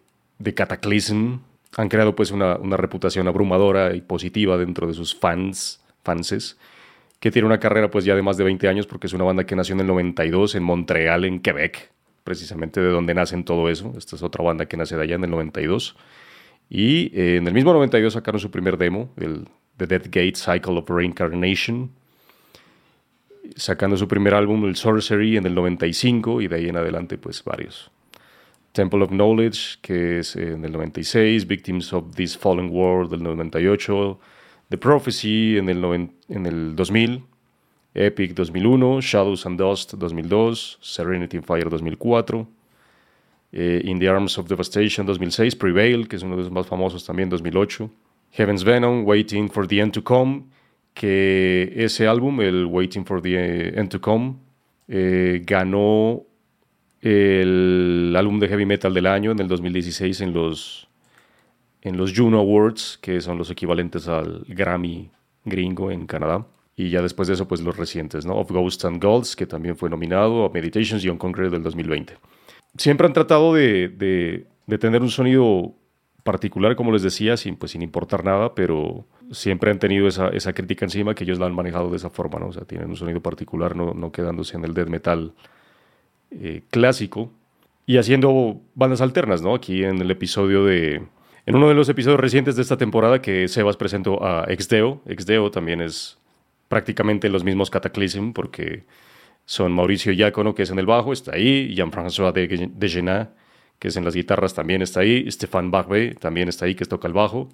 Cataclysm han creado pues una, una, reputación abrumadora y positiva dentro de sus fans, fanses, que tiene una carrera pues ya de más de 20 años porque es una banda que nació en el 92 en Montreal, en Quebec, precisamente de donde nacen todo eso. Esta es otra banda que nace de allá en el 92. Y eh, en el mismo 92 sacaron su primer demo, el The Death Gate Cycle of Reincarnation, sacando su primer álbum, el Sorcery, en el 95 y de ahí en adelante pues varios. Temple of Knowledge, que es en el 96, Victims of This Fallen World del 98, The Prophecy en el, en el 2000, Epic 2001, Shadows and Dust 2002, Serenity and Fire 2004, eh, In the Arms of Devastation 2006, Prevail, que es uno de los más famosos también 2008, Heaven's Venom, Waiting for the End to Come, que ese álbum, el Waiting for the End to Come, eh, ganó el álbum de heavy metal del año en el 2016 en los, en los Juno Awards, que son los equivalentes al Grammy gringo en Canadá. Y ya después de eso, pues los recientes, ¿no? Of Ghosts and Golds, que también fue nominado, a Meditations y On Concrete del 2020. Siempre han tratado de, de, tener un sonido particular, como les decía, sin, pues, sin importar nada, pero siempre han tenido esa, esa, crítica encima que ellos la han manejado de esa forma, ¿no? O sea, tienen un sonido particular, no, no quedándose en el death metal eh, clásico y haciendo bandas alternas, ¿no? Aquí en el episodio de... En uno de los episodios recientes de esta temporada que Sebas presentó a Exdeo, Exdeo también es prácticamente los mismos Cataclysm, porque son Mauricio Iacono, que es en el bajo, está ahí, Jean-François de, que es en las guitarras, también está ahí, Stéphane Barbet también está ahí, que toca el bajo,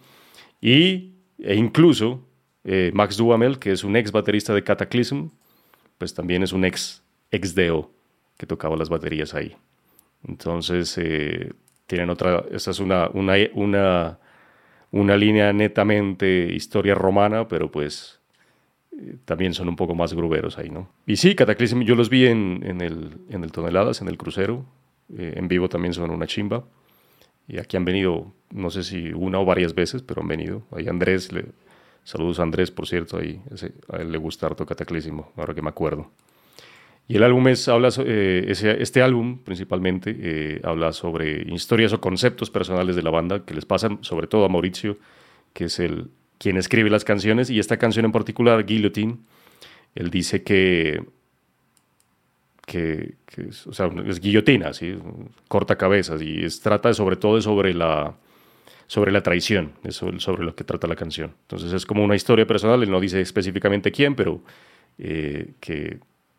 y, e incluso eh, Max Duhamel, que es un ex baterista de Cataclysm, pues también es un ex, ex Deo, que tocaba las baterías ahí. Entonces, eh, tienen otra, esta es una, una, una línea netamente historia romana, pero pues también son un poco más gruberos ahí, ¿no? Y sí, Cataclysm yo los vi en, en, el, en el Toneladas, en el crucero. Eh, en vivo también son una chimba. Y aquí han venido, no sé si una o varias veces, pero han venido. Ahí Andrés, le, saludos a Andrés, por cierto, ahí, a él le gusta harto Cataclysm, ahora que me acuerdo. Y el álbum es, habla, eh, ese, este álbum principalmente eh, habla sobre historias o conceptos personales de la banda que les pasan, sobre todo a Mauricio, que es el, quien escribe las canciones, y esta canción en particular, Guillotine, él dice que, que, es, o sea, es guillotina, ¿sí? corta cabezas, y es, trata sobre todo sobre la, sobre la traición, eso sobre lo que trata la canción. Entonces es como una historia personal, él no dice específicamente quién, pero eh, que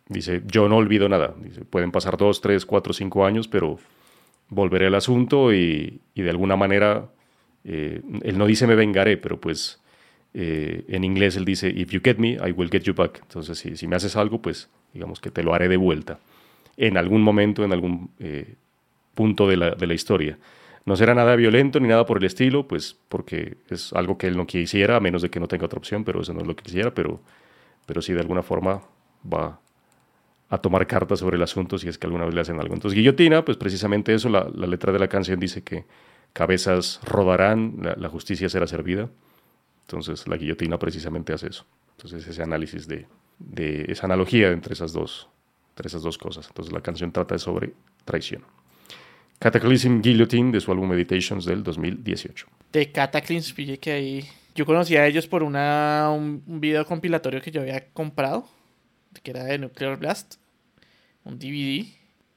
dice, yo no olvido nada. Dice, pueden pasar dos, tres, cuatro, cinco años, pero volveré al asunto y, y de alguna manera, eh, él no dice me vengaré, pero pues eh, en inglés él dice, if you get me, I will get you back. Entonces, si, me haces algo, pues digamos que te lo haré de vuelta. En algún momento, en algún eh, punto de la, historia. No será nada violento ni nada por el estilo, pues porque es algo que él no quisiera, a menos de que no tenga otra opción, pero eso no es lo que quisiera, pero, pero sí de alguna forma va a tomar cartas sobre el asunto si es que alguna vez le hacen algo. Entonces, guillotina, pues precisamente eso, la, letra de la canción dice que cabezas rodarán, la justicia será servida. Entonces la guillotina precisamente hace eso. Entonces ese análisis de, de esa analogía entre esas, dos, entre esas dos cosas. Entonces la canción trata sobre traición. Cataclysm Guillotine de su álbum Meditations del 2018. De Cataclysm, pille que ahí. Yo conocí a ellos por una, un, un video compilatorio que yo había comprado, que era de Nuclear Blast, un DVD.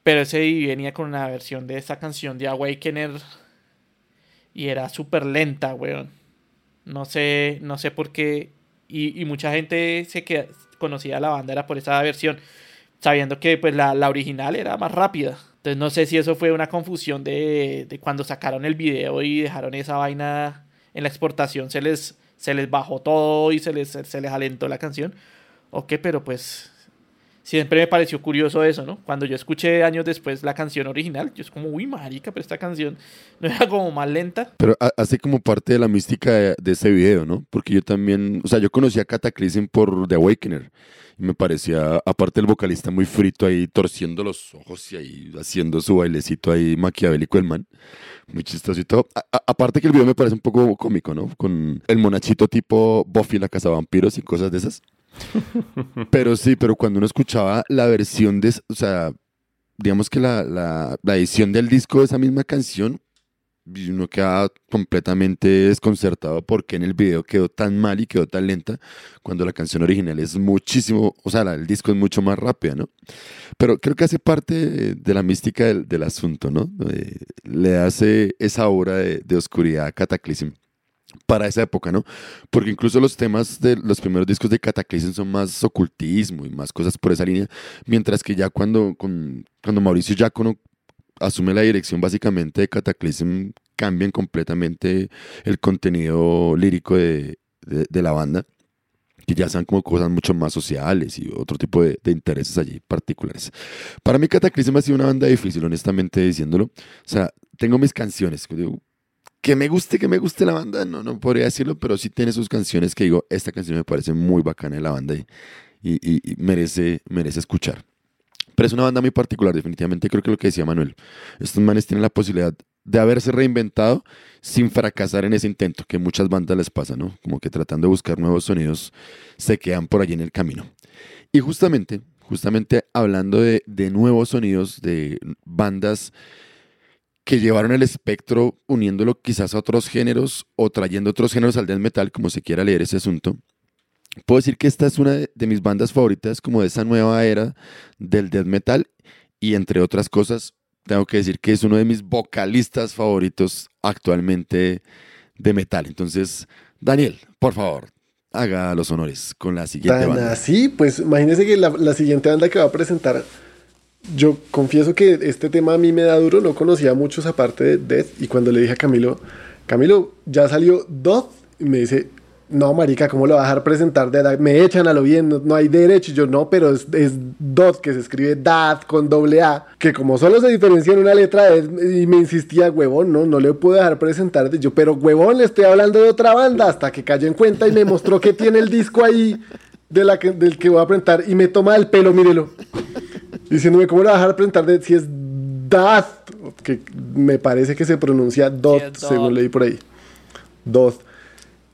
Pero ese DVD venía con una versión de esta canción de Awakener y era súper lenta, weón. No sé, no sé por qué. Y, y mucha gente se que conocía la banda era por esa versión, sabiendo que pues la, la original era más rápida. Entonces no sé si eso fue una confusión de, de, cuando sacaron el video y dejaron esa vaina en la exportación, se les, se les bajó todo y se les, se les alentó la canción. O qué, pero pues siempre me pareció curioso eso, ¿no? Cuando yo escuché años después la canción original, yo es como, uy, marica, pero esta canción no era como más lenta. Pero hace como parte de la mística de, de, ese video, ¿no? Porque yo también, o sea, yo conocí a Cataclysm por The Awakener. Y me parecía, aparte el vocalista muy frito ahí, torciendo los ojos y ahí haciendo su bailecito ahí maquiavélico el man. Muy chistoso y todo. A, a, aparte que el video me parece un poco cómico, ¿no? Con el monachito tipo Buffy la casa vampiros y cosas de esas. Pero sí, pero cuando uno escuchaba la versión de, o sea, digamos que la, la, edición del disco de esa misma canción, uno queda completamente desconcertado porque en el video quedó tan mal y quedó tan lenta cuando la canción original es muchísimo, o sea, el disco es mucho más rápida, ¿no? Pero creo que hace parte de, la mística del, del, asunto, ¿no? Le hace esa obra de, de oscuridad a Cataclysm para esa época, ¿no? Porque incluso los temas de los primeros discos de Cataclysm son más ocultismo y más cosas por esa línea, mientras que ya cuando, con, cuando Mauricio Giacono asume la dirección básicamente de Cataclysm, cambian completamente el contenido lírico de, de, de la banda que ya sean como cosas mucho más sociales y otro tipo de, de, intereses allí particulares. Para mí Cataclysm ha sido una banda difícil, honestamente diciéndolo. O sea, tengo mis canciones, que me guste, que me guste la banda, no, no podría decirlo, pero sí tiene sus canciones que digo, esta canción me parece muy bacana de la banda y, y, y merece, merece escuchar. Pero es una banda muy particular, definitivamente creo que lo que decía Manuel. Estos manes tienen la posibilidad de haberse reinventado sin fracasar en ese intento, que muchas bandas les pasa, ¿no? Como que tratando de buscar nuevos sonidos, se quedan por allí en el camino. Y justamente, justamente hablando de, de nuevos sonidos, de bandas que llevaron el espectro uniéndolo quizás a otros géneros o trayendo otros géneros al death metal, como se quiera leer ese asunto, puedo decir que esta es una de, mis bandas favoritas como de esa nueva era del death metal y entre otras cosas tengo que decir que es uno de mis vocalistas favoritos actualmente de metal. Entonces, Daniel, por favor, haga los honores con la siguiente Tan banda. Así, pues imagínese que la, la, siguiente banda que va a presentar, yo confieso que este tema a mí me da duro, no conocía muchos aparte de Death, y cuando le dije a Camilo, Camilo, ya salió Doth, y me dice, no, marica, ¿cómo lo va a dejar presentar de edad? Me echan a lo bien, no, no hay derecho. Y yo, no, pero es, es, que se escribe DAD con doble A, que como solo se diferencia en una letra, es, y me insistía, huevón, no, no le puedo dejar presentar. De, yo, pero huevón, le estoy hablando de otra banda, hasta que cayó en cuenta y me mostró que tiene el disco ahí de la que, del que voy a presentar, y me toma el pelo, mírelo, diciéndome, ¿cómo lo va a dejar presentar de, si es DAD? Que me parece que se pronuncia DOT, sí, según leí por ahí. DOT.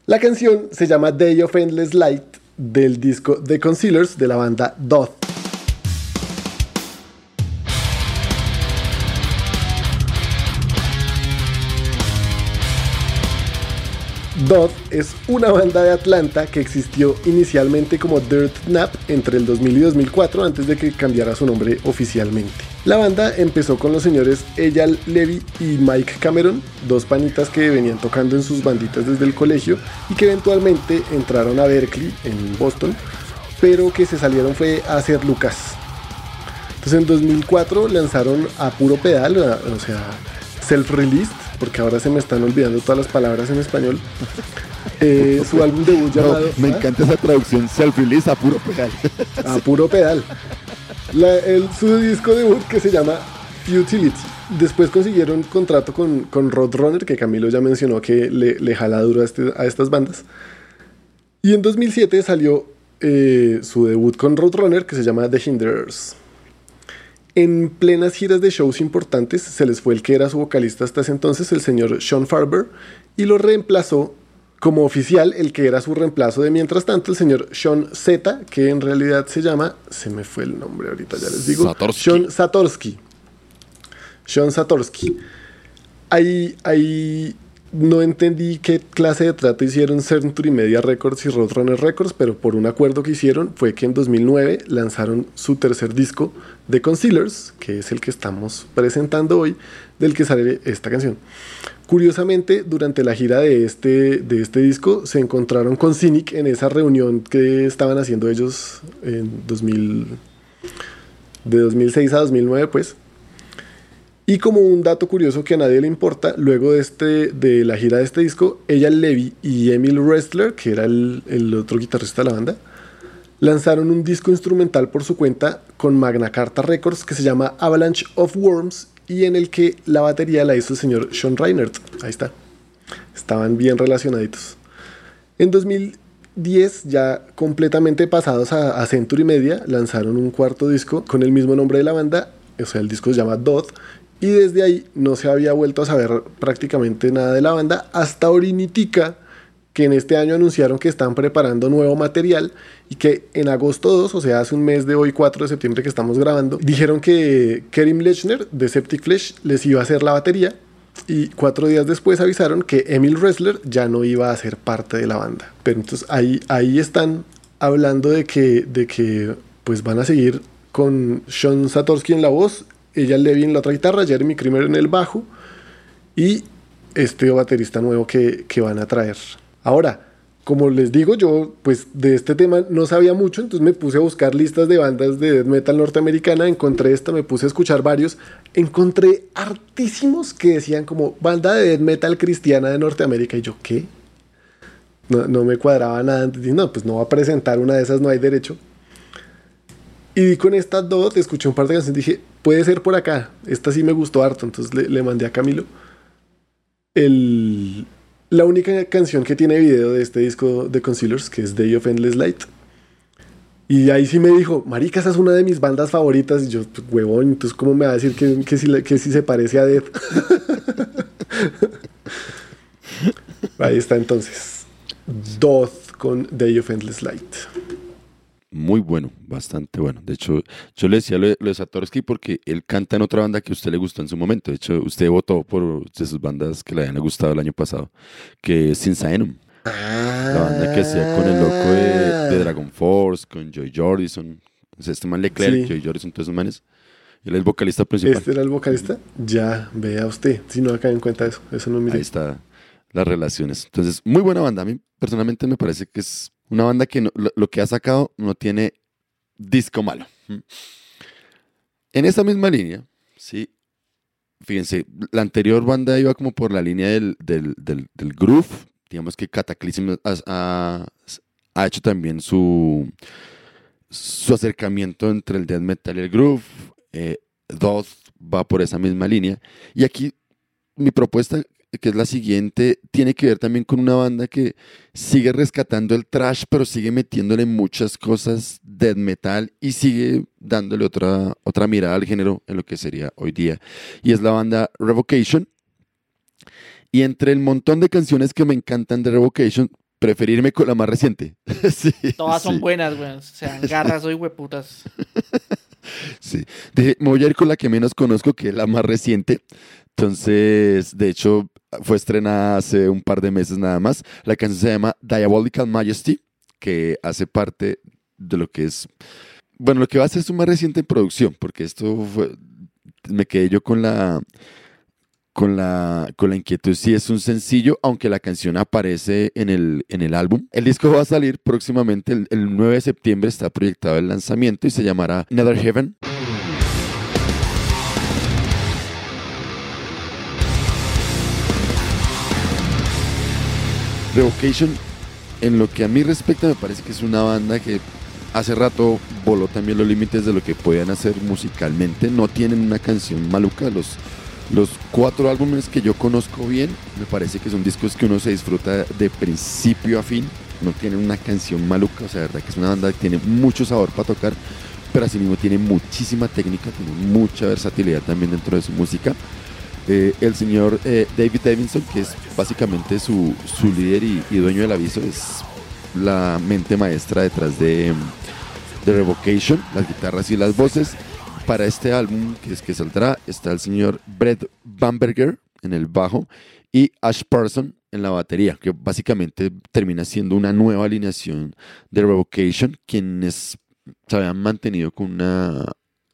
La canción se llama Day of Endless Light del disco The Concealers de la banda Doth. Doth es una banda de Atlanta que existió inicialmente como Dirt Nap entre el 2000 y 2004 antes de que cambiara su nombre oficialmente. La banda empezó con los señores Eyal Levy y Mike Cameron, dos panitas que venían tocando en sus banditas desde el colegio y que eventualmente entraron a Berkeley en Boston, pero que se salieron fue a hacer Lucas. Entonces en 2004 lanzaron a puro pedal, o sea, self-released, porque ahora se me están olvidando todas las palabras en español. Eh, su álbum debut llamado. No, me ¿ah? encanta esa traducción, self-release a puro pedal. A puro pedal. La, el, su disco debut que se llama Futility. Después consiguieron contrato con, con Roadrunner, que Camilo ya mencionó que le, le jala duro a, este, a, estas bandas. Y en 2007 salió eh, su debut con Roadrunner, que se llama The Hinderers. En plenas giras de shows importantes se les fue el que era su vocalista hasta ese entonces, el señor Sean Farber, y lo reemplazó como oficial el que era su reemplazo de mientras tanto, el señor Sean Z, que en realidad se llama, se me fue el nombre ahorita, ya les digo, Satorsky. Sean Satorsky. Sean Satorsky. Ahí, ahí no entendí qué clase de trato hicieron Century Media Records y Roadrunner Records, pero por un acuerdo que hicieron fue que en 2009 lanzaron su tercer disco, The Concealers, que es el que estamos presentando hoy, del que sale esta canción. Curiosamente, durante la gira de este, de este disco se encontraron con Cynic en esa reunión que estaban haciendo ellos en 2000, de 2006 a 2009, pues. Y como un dato curioso que a nadie le importa, luego de, este, de la gira de este disco, ella Levy y Emil Wrestler, que era el, el otro guitarrista de la banda, lanzaron un disco instrumental por su cuenta con Magna Carta Records que se llama Avalanche of Worms y en el que la batería la hizo el señor Sean Reinert. Ahí está. Estaban bien relacionaditos. En 2010, ya completamente pasados a, a Century Media, lanzaron un cuarto disco con el mismo nombre de la banda, o sea, el disco se llama Dot, y desde ahí no se había vuelto a saber prácticamente nada de la banda hasta Orinitica, que en este año anunciaron que están preparando nuevo material y que en agosto 2, o sea, hace un mes de hoy, 4 de septiembre que estamos grabando, dijeron que Kerim Lechner de Septic Flesh les iba a hacer la batería y cuatro días después avisaron que Emil Wrestler ya no iba a ser parte de la banda. Pero entonces ahí, ahí están hablando de que, de que pues van a seguir con Sean Satorsky en la voz, ella Levy en la otra guitarra, Jeremy Kramer en el bajo y este baterista nuevo que, que van a traer. Ahora, como les digo, yo pues de este tema no sabía mucho, entonces me puse a buscar listas de bandas de death metal norteamericana, encontré esta, me puse a escuchar varios, encontré hartísimos que decían como banda de death metal cristiana de Norteamérica y yo, ¿qué? No, no me cuadraba nada, entonces, no, pues no va a presentar una de esas, no hay derecho. Y con estas dos escuché un par de canciones y dije, puede ser por acá, esta sí me gustó harto, entonces le, le mandé a Camilo. El, la única canción que tiene video de este disco de Concealers, que es Day of Endless Light. Y ahí sí me dijo, marica, esa es una de mis bandas favoritas. Y yo, pues, huevón, entonces ¿cómo me va a decir que, que, si, que si se parece a Death? ahí está entonces. Doth con Day of Endless Light. Muy bueno, bastante bueno. De hecho, yo le decía lo de, lo de Satorsky porque él canta en otra banda que a usted le gustó en su momento. De hecho, usted votó por de sus bandas que le habían gustado el año pasado, que es Insanum. La banda que hacía con el loco de, de Dragon Force, con Joy Jordison. O sea, este man Leclerc, Sí. Joy Jordison, todos esos manes. Él es el vocalista principal. ¿Este era el vocalista? Ya, vea usted. Si no acá en cuenta eso. Eso no miré. Ahí está las relaciones. Entonces, muy buena banda. A mí personalmente me parece que es una banda que no- lo, que ha sacado no tiene disco malo. En esa misma línea, sí. Fíjense, la anterior banda iba como por la línea del, del, del, groove. Digamos que Cataclysm ha hecho también su, su acercamiento entre el death metal y el groove. Eh, Doth va por esa misma línea. Y aquí mi propuesta, que es la siguiente, tiene que ver también con una banda que sigue rescatando el trash, pero sigue metiéndole muchas cosas death metal y sigue dándole otra, otra mirada al género en lo que sería hoy día. Y es la banda Revocation. Y entre el montón de canciones que me encantan de Revocation, preferirme con la más reciente. Sí, Todas son sí. buenas, güey. O sea, garras hoy, hueputas. Sí. Me voy a ir con la que menos conozco, que es la más reciente. Entonces, de hecho, fue estrenada hace un par de meses nada más. La canción se llama Diabolical Majesty, que hace parte de lo que es. Bueno, lo que va a ser su más reciente en producción, porque esto fue. Me quedé yo con la. Con la, con la inquietud si es un sencillo, aunque la canción aparece en el, en el álbum. El disco va a salir próximamente, el, el 9 de septiembre está proyectado el lanzamiento y se llamará Nether Heaven. Revocation, en lo que a mí respecta, me parece que es una banda que hace rato voló también los límites de lo que podían hacer musicalmente. No tienen una canción maluca. Los, los cuatro álbumes que yo conozco bien, me parece que son discos que uno se disfruta de principio a fin. No tienen una canción maluca, o sea, verdad que es una banda que tiene mucho sabor para tocar, pero asimismo tiene muchísima técnica, tiene mucha versatilidad también dentro de su música. Eh, el señor eh, David Davidson, que es básicamente su, su líder y, dueño del aviso, es la mente maestra detrás de, de Revocation, las guitarras y las voces. Para este álbum que es que saldrá está el señor Brett Bamberger en el bajo y Ash Parson en la batería, que básicamente termina siendo una nueva alineación de Revocation, quienes se habían mantenido con una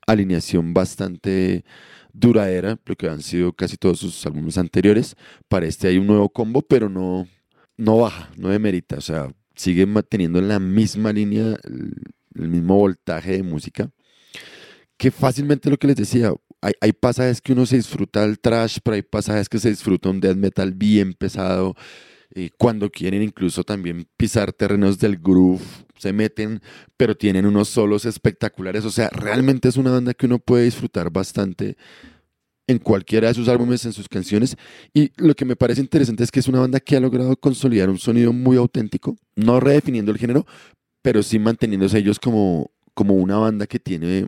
alineación bastante duradera, lo que han sido casi todos sus álbumes anteriores. Para este hay un nuevo combo, pero no, no baja, no demerita, o sea, sigue manteniendo en la misma línea, el, el mismo voltaje de música. Que fácilmente lo que les decía, hay, hay, pasajes que uno se disfruta del trash, pero hay pasajes que se disfruta un death metal bien pesado. Eh, cuando quieren incluso también pisar terrenos del groove, se meten, pero tienen unos solos espectaculares. O sea, realmente es una banda que uno puede disfrutar bastante en cualquiera de sus álbumes, en sus canciones. Y lo que me parece interesante es que es una banda que ha logrado consolidar un sonido muy auténtico, no redefiniendo el género, pero sí manteniéndose ellos como, como una banda que tiene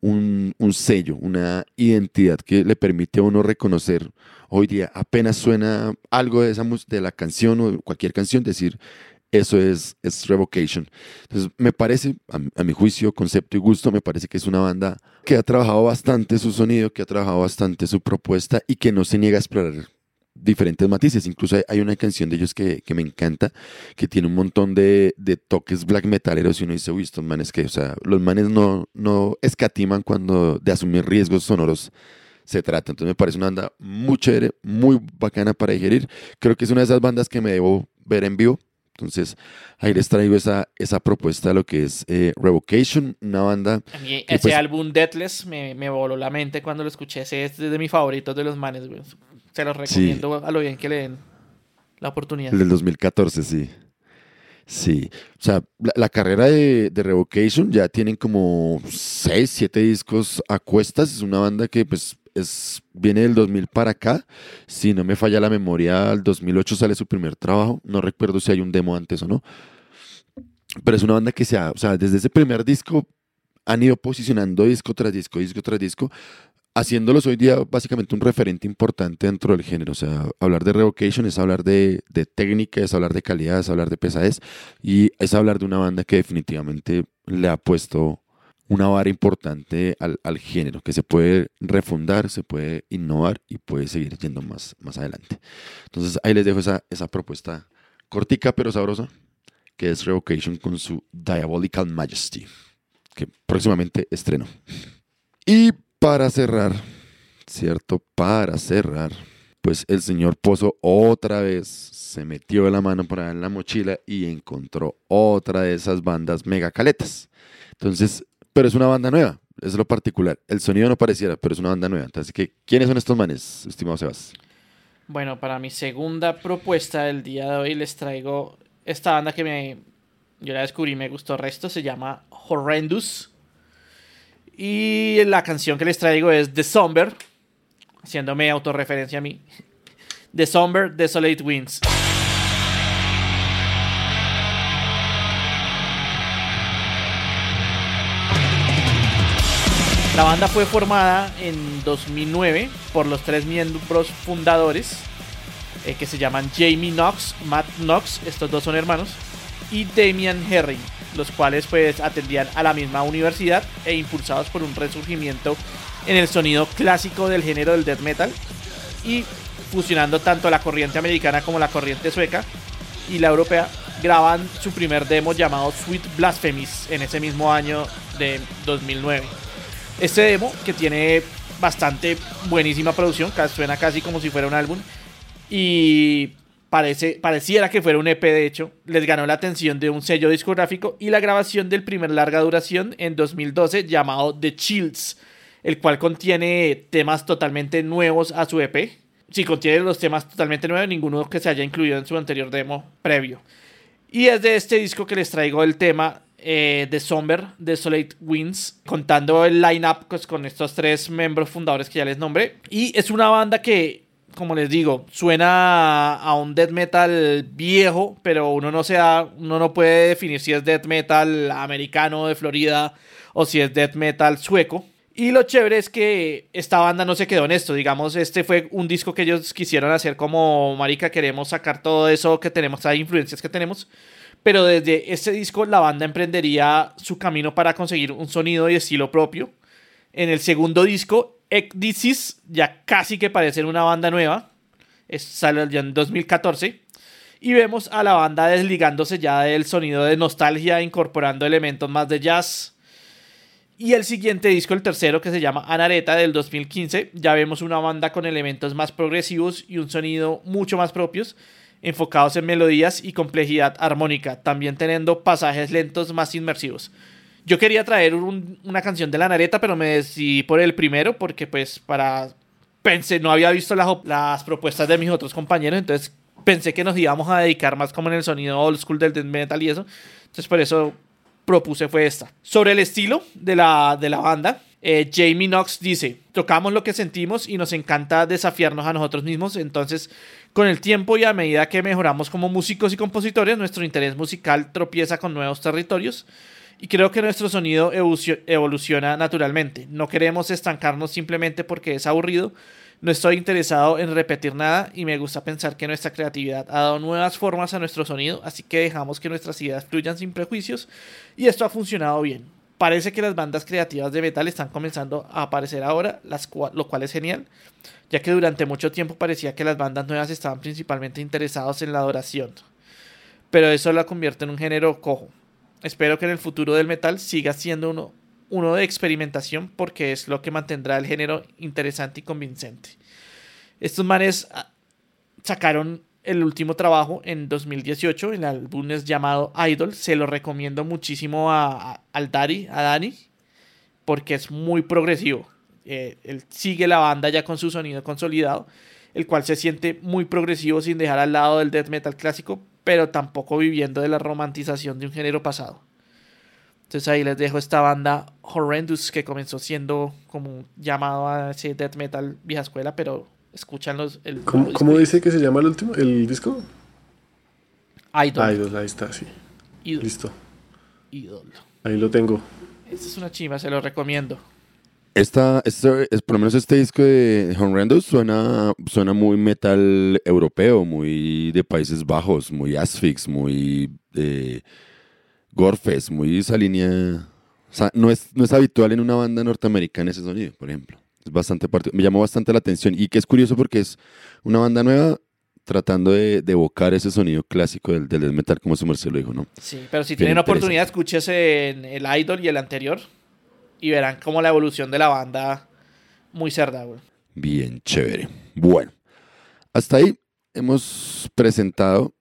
un, un, sello, una identidad que le permite a uno reconocer hoy día, apenas suena algo de, esa, de la canción o cualquier canción, decir, eso es, es Revocation. Entonces, me parece, a, a, mi juicio, concepto y gusto, me parece que es una banda que ha trabajado bastante su sonido, que ha trabajado bastante su propuesta y que no se niega a explorar diferentes matices. Incluso hay, hay una canción de ellos que, que, me encanta, que tiene un montón de, de, toques black metaleros y uno dice, uy, estos manes que, o sea, los manes no, no escatiman cuando de asumir riesgos sonoros se trata. Entonces me parece una banda muy chévere, muy bacana para digerir. Creo que es una de esas bandas que me debo ver en vivo. Entonces, ahí les traigo esa, esa propuesta de lo que es eh, Revocation, una banda. A mí ese pues, álbum Deathless me, me, voló la mente cuando lo escuché. Ese es de mis favoritos de los manes, güey. Se los recomiendo sí. a lo bien que le den la oportunidad. El del 2014, sí. Sí, o sea, la, la carrera de, de, Revocation ya tienen como 6, 7 discos a cuestas. Es una banda que pues es, viene del 2000 para acá. Si no me falla la memoria, al 2008 sale su primer trabajo. No recuerdo si hay un demo antes o no. Pero es una banda que se ha, o sea, desde ese primer disco han ido posicionando disco tras disco, disco tras disco, haciéndolos hoy día básicamente un referente importante dentro del género. O sea, hablar de Revocation es hablar de, de técnica, es hablar de calidad, es hablar de pesadez y es hablar de una banda que definitivamente le ha puesto una vara importante al, al, género, que se puede refundar, se puede innovar y puede seguir yendo más, más adelante. Entonces ahí les dejo esa, esa propuesta cortica pero sabrosa, que es Revocation con su Diabolical Majesty, que próximamente estreno. Y para cerrar, ¿cierto? Para cerrar, pues el señor Pozo otra vez se metió la mano para en la mochila y encontró otra de esas bandas mega caletas. Entonces, pero es una banda nueva, es lo particular. El sonido no pareciera, pero es una banda nueva. Entonces, ¿qué, ¿quiénes son estos manes, estimado Sebas? Bueno, para mi segunda propuesta del día de hoy les traigo esta banda que me yo la descubrí y me gustó resto, se llama Horrendous. Y la canción que les traigo es The Somber, haciéndome autorreferencia a mí. The Somber Desolate Winds. La banda fue formada en 2009 por los tres miembros fundadores eh, que se llaman Jamie Knox, Matt Knox, estos dos son hermanos, y Damian Herring, los cuales pues atendían a la misma universidad e impulsados por un resurgimiento en el sonido clásico del género del death metal y fusionando tanto la corriente americana como la corriente sueca y la europea, graban su primer demo llamado Sweet Blasphemies en ese mismo año de 2009. Este demo, que tiene bastante buenísima producción, suena casi como si fuera un álbum. Y parece, pareciera que fuera un EP, de hecho. Les ganó la atención de un sello discográfico y la grabación del primer larga duración en 2012 llamado The Chills, el cual contiene temas totalmente nuevos a su EP. Si contiene los temas totalmente nuevos, ninguno que se haya incluido en su anterior demo previo. Y es de este disco que les traigo el tema eh, Somber, Desolate Winds, contando el line-up pues, con estos tres miembros fundadores que ya les nombré. Y es una banda que, como les digo, suena a un death metal viejo, pero uno no, se uno no puede definir si es death metal americano de Florida o si es death metal sueco. Y lo chévere es que esta banda no se quedó en esto. Digamos, este fue un disco que ellos quisieron hacer como, marica, queremos sacar todo eso que tenemos, las influencias que tenemos. Pero desde este disco la banda emprendería su camino para conseguir un sonido y estilo propio. En el segundo disco, Ecdisis ya casi que parece una banda nueva. Sale ya en 2014. Y vemos a la banda desligándose ya del sonido de nostalgia, incorporando elementos más de jazz, y el siguiente disco, el tercero, que se llama Anareta del 2015, ya vemos una banda con elementos más progresivos y un sonido mucho más propios, enfocados en melodías y complejidad armónica, también teniendo pasajes lentos más inmersivos. Yo quería traer una canción de la Anareta, pero me decidí por el primero, porque pues para... Pensé, no había visto las, las propuestas de mis otros compañeros, entonces pensé que nos íbamos a dedicar más como en el sonido old school del death metal y eso. Entonces por eso propuse fue esta. Sobre el estilo de la, de la banda, eh, Jamie Knox dice, tocamos lo que sentimos y nos encanta desafiarnos a nosotros mismos, entonces con el tiempo y a medida que mejoramos como músicos y compositores, nuestro interés musical tropieza con nuevos territorios y creo que nuestro sonido evoluciona naturalmente. No queremos estancarnos simplemente porque es aburrido, no estoy interesado en repetir nada y me gusta pensar que nuestra creatividad ha dado nuevas formas a nuestro sonido, así que dejamos que nuestras ideas fluyan sin prejuicios y esto ha funcionado bien. Parece que las bandas creativas de metal están comenzando a aparecer ahora, las lo cual es genial, ya que durante mucho tiempo parecía que las bandas nuevas estaban principalmente interesados en la adoración. Pero eso la convierte en un género cojo. Espero que en el futuro del metal siga siendo uno uno de experimentación porque es lo que mantendrá el género interesante y convincente. Estos manes ah, sacaron el último trabajo en 2018, el álbum es llamado Idol, se lo recomiendo muchísimo a, al a Dani, porque es muy progresivo. Eh, él sigue la banda ya con su sonido consolidado, el cual se siente muy progresivo sin dejar al lado del death metal clásico, pero tampoco viviendo de la romantización de un género pasado. Entonces ahí les dejo esta banda Horrendous que comenzó siendo como llamado a ese death metal vieja escuela, pero escuchan los... El, ¿Cómo, dice que se llama el último, el disco? Idol. Idol, ahí está, sí. Idol. Listo. Idol. Ahí lo tengo. Esta es una chiva, se lo recomiendo. Esta, este, es, por lo menos este disco de Horrendous suena, suena muy metal europeo, muy de Países Bajos, muy Asphyx, muy... Eh, Gorfest, muy esa línea. O sea, no es, no es habitual en una banda norteamericana ese sonido, por ejemplo. Es bastante me llamó bastante la atención. Y que es curioso porque es una banda nueva tratando de, evocar ese sonido clásico del, del metal, como su merced lo dijo, ¿no? Sí, pero si tienen oportunidad, escúchese en el Idol y el anterior y verán cómo la evolución de la banda muy cerda, güey. Bien, chévere. Bueno, hasta ahí hemos presentado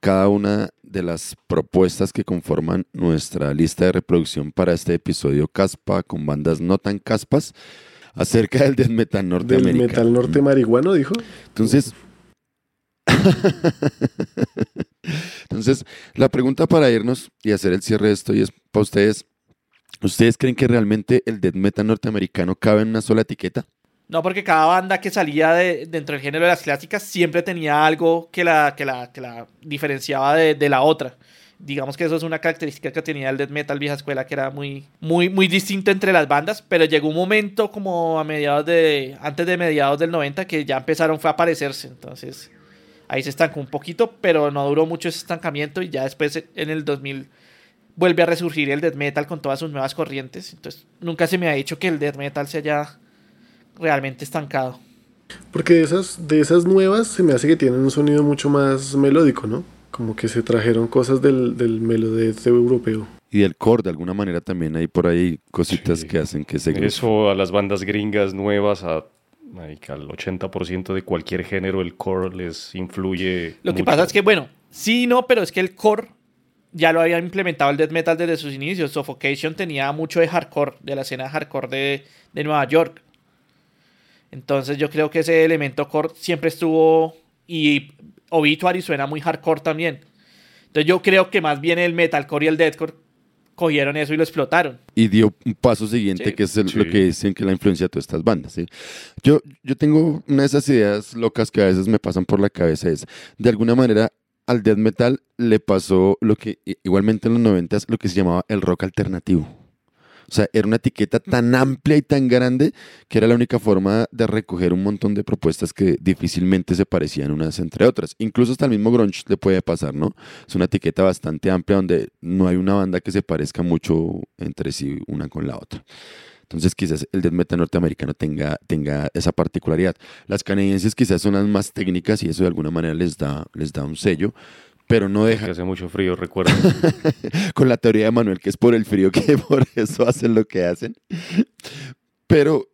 cada una de las propuestas que conforman nuestra lista de reproducción para este episodio Caspa con bandas no tan caspas acerca del death metal norteamericano. ¿Del metal norte marihuano, dijo? Entonces, entonces, la pregunta para irnos y hacer el cierre de esto y es para ustedes, ¿ustedes creen que realmente el death metal norteamericano cabe en una sola etiqueta? No, porque cada banda que salía de, dentro del género de las clásicas siempre tenía algo que la, que la, que la diferenciaba de, la otra. Digamos que eso es una característica que tenía el death metal vieja escuela, que era muy, muy, muy distinto entre las bandas, pero llegó un momento como a mediados de, antes de mediados del 90 que ya empezaron fue a aparecerse, entonces ahí se estancó un poquito, pero no duró mucho ese estancamiento y ya después en el 2000 vuelve a resurgir el death metal con todas sus nuevas corrientes, entonces nunca se me ha dicho que el death metal se haya realmente estancado. Porque de esas, de esas nuevas se me hace que tienen un sonido mucho más melódico, ¿no? Como que se trajeron cosas del, del melodete europeo. Y del core, de alguna manera también hay por ahí cositas que hacen que se... Eso a las bandas gringas nuevas, a, al 80% de cualquier género, el core les influye. Lo que pasa es que, bueno, sí, no, pero es que el core ya lo habían implementado el death metal desde sus inicios. Suffocation tenía mucho de hardcore, de la escena hardcore de, de Nueva York. Entonces yo creo que ese elemento core siempre estuvo y Obituary suena muy hardcore también. Entonces yo creo que más bien el metalcore y el deathcore cogieron eso y lo explotaron. Y dio un paso siguiente, que es lo que dicen que la influencia de todas estas bandas. Yo, yo tengo una de esas ideas locas que a veces me pasan por la cabeza, es, de alguna manera, al death metal le pasó lo que, igualmente en los 90 lo que se llamaba el rock alternativo. O sea, era una etiqueta tan amplia y tan grande que era la única forma de recoger un montón de propuestas que difícilmente se parecían unas entre otras. Incluso hasta el mismo grunge le puede pasar, ¿no? Es una etiqueta bastante amplia donde no hay una banda que se parezca mucho entre sí una con la otra. Entonces quizás el death metal norteamericano tenga, tenga esa particularidad. Las canadienses quizás son las más técnicas y eso de alguna manera les da, les da un sello, pero no deja... Que hace mucho frío, recuerdo. Con la teoría de Manuel que es por el frío que por eso hacen lo que hacen. Pero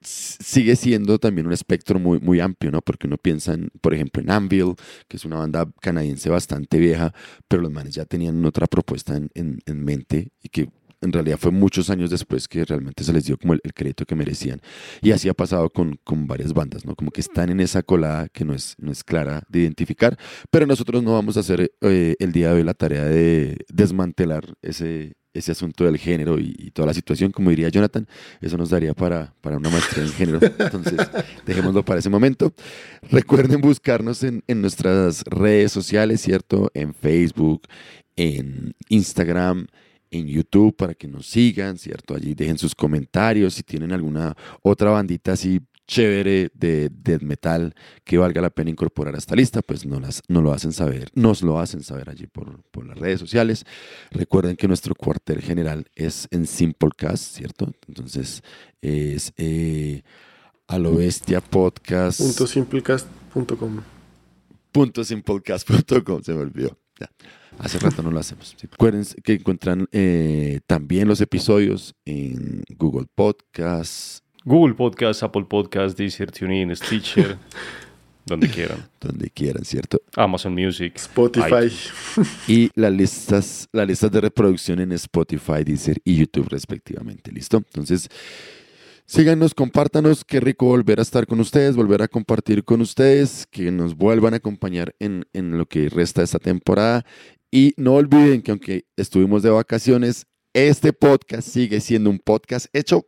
sigue siendo también un espectro muy, muy amplio, ¿no? Porque uno piensa, en, por ejemplo, en Anvil, que es una banda canadiense bastante vieja, pero los manes ya tenían otra propuesta en, en, en mente y que en realidad fue muchos años después que realmente se les dio como el, crédito que merecían. Y así ha pasado con, con, varias bandas, ¿no? Como que están en esa colada que no es, no es clara de identificar, pero nosotros no vamos a hacer eh, el día de hoy la tarea de desmantelar ese, ese asunto del género y, toda la situación, como diría Jonathan, eso nos daría para, para una maestría en género. Entonces, dejémoslo para ese momento. Recuerden buscarnos en, en nuestras redes sociales, ¿cierto? En Facebook, en Instagram, en YouTube para que nos sigan, ¿cierto? Allí dejen sus comentarios si tienen alguna otra bandita así chévere de death metal que valga la pena incorporar a esta lista, pues nos, las, lo hacen saber, nos lo hacen saber allí por, por, las redes sociales. Recuerden que nuestro cuartel general es en Simplecast, ¿cierto? Entonces es eh, a lo bestia podcast. Punto simplecast.com. Punto simplecast.com, se me olvidó. Ya. Hace rato no lo hacemos. Recuerden que encuentran eh, también los episodios en Google Podcasts. Google Podcasts, Apple Podcasts, Deezer, TuneIn, Stitcher, donde quieran. Donde quieran, ¿cierto? Amazon Music. Spotify. y las listas, las listas de reproducción en Spotify, Deezer y YouTube respectivamente. ¿Listo? Entonces... Síganos, compártanos, qué rico volver a estar con ustedes, volver a compartir con ustedes, que nos vuelvan a acompañar en, en, lo que resta de esta temporada y no olviden que aunque estuvimos de vacaciones, este podcast sigue siendo un podcast hecho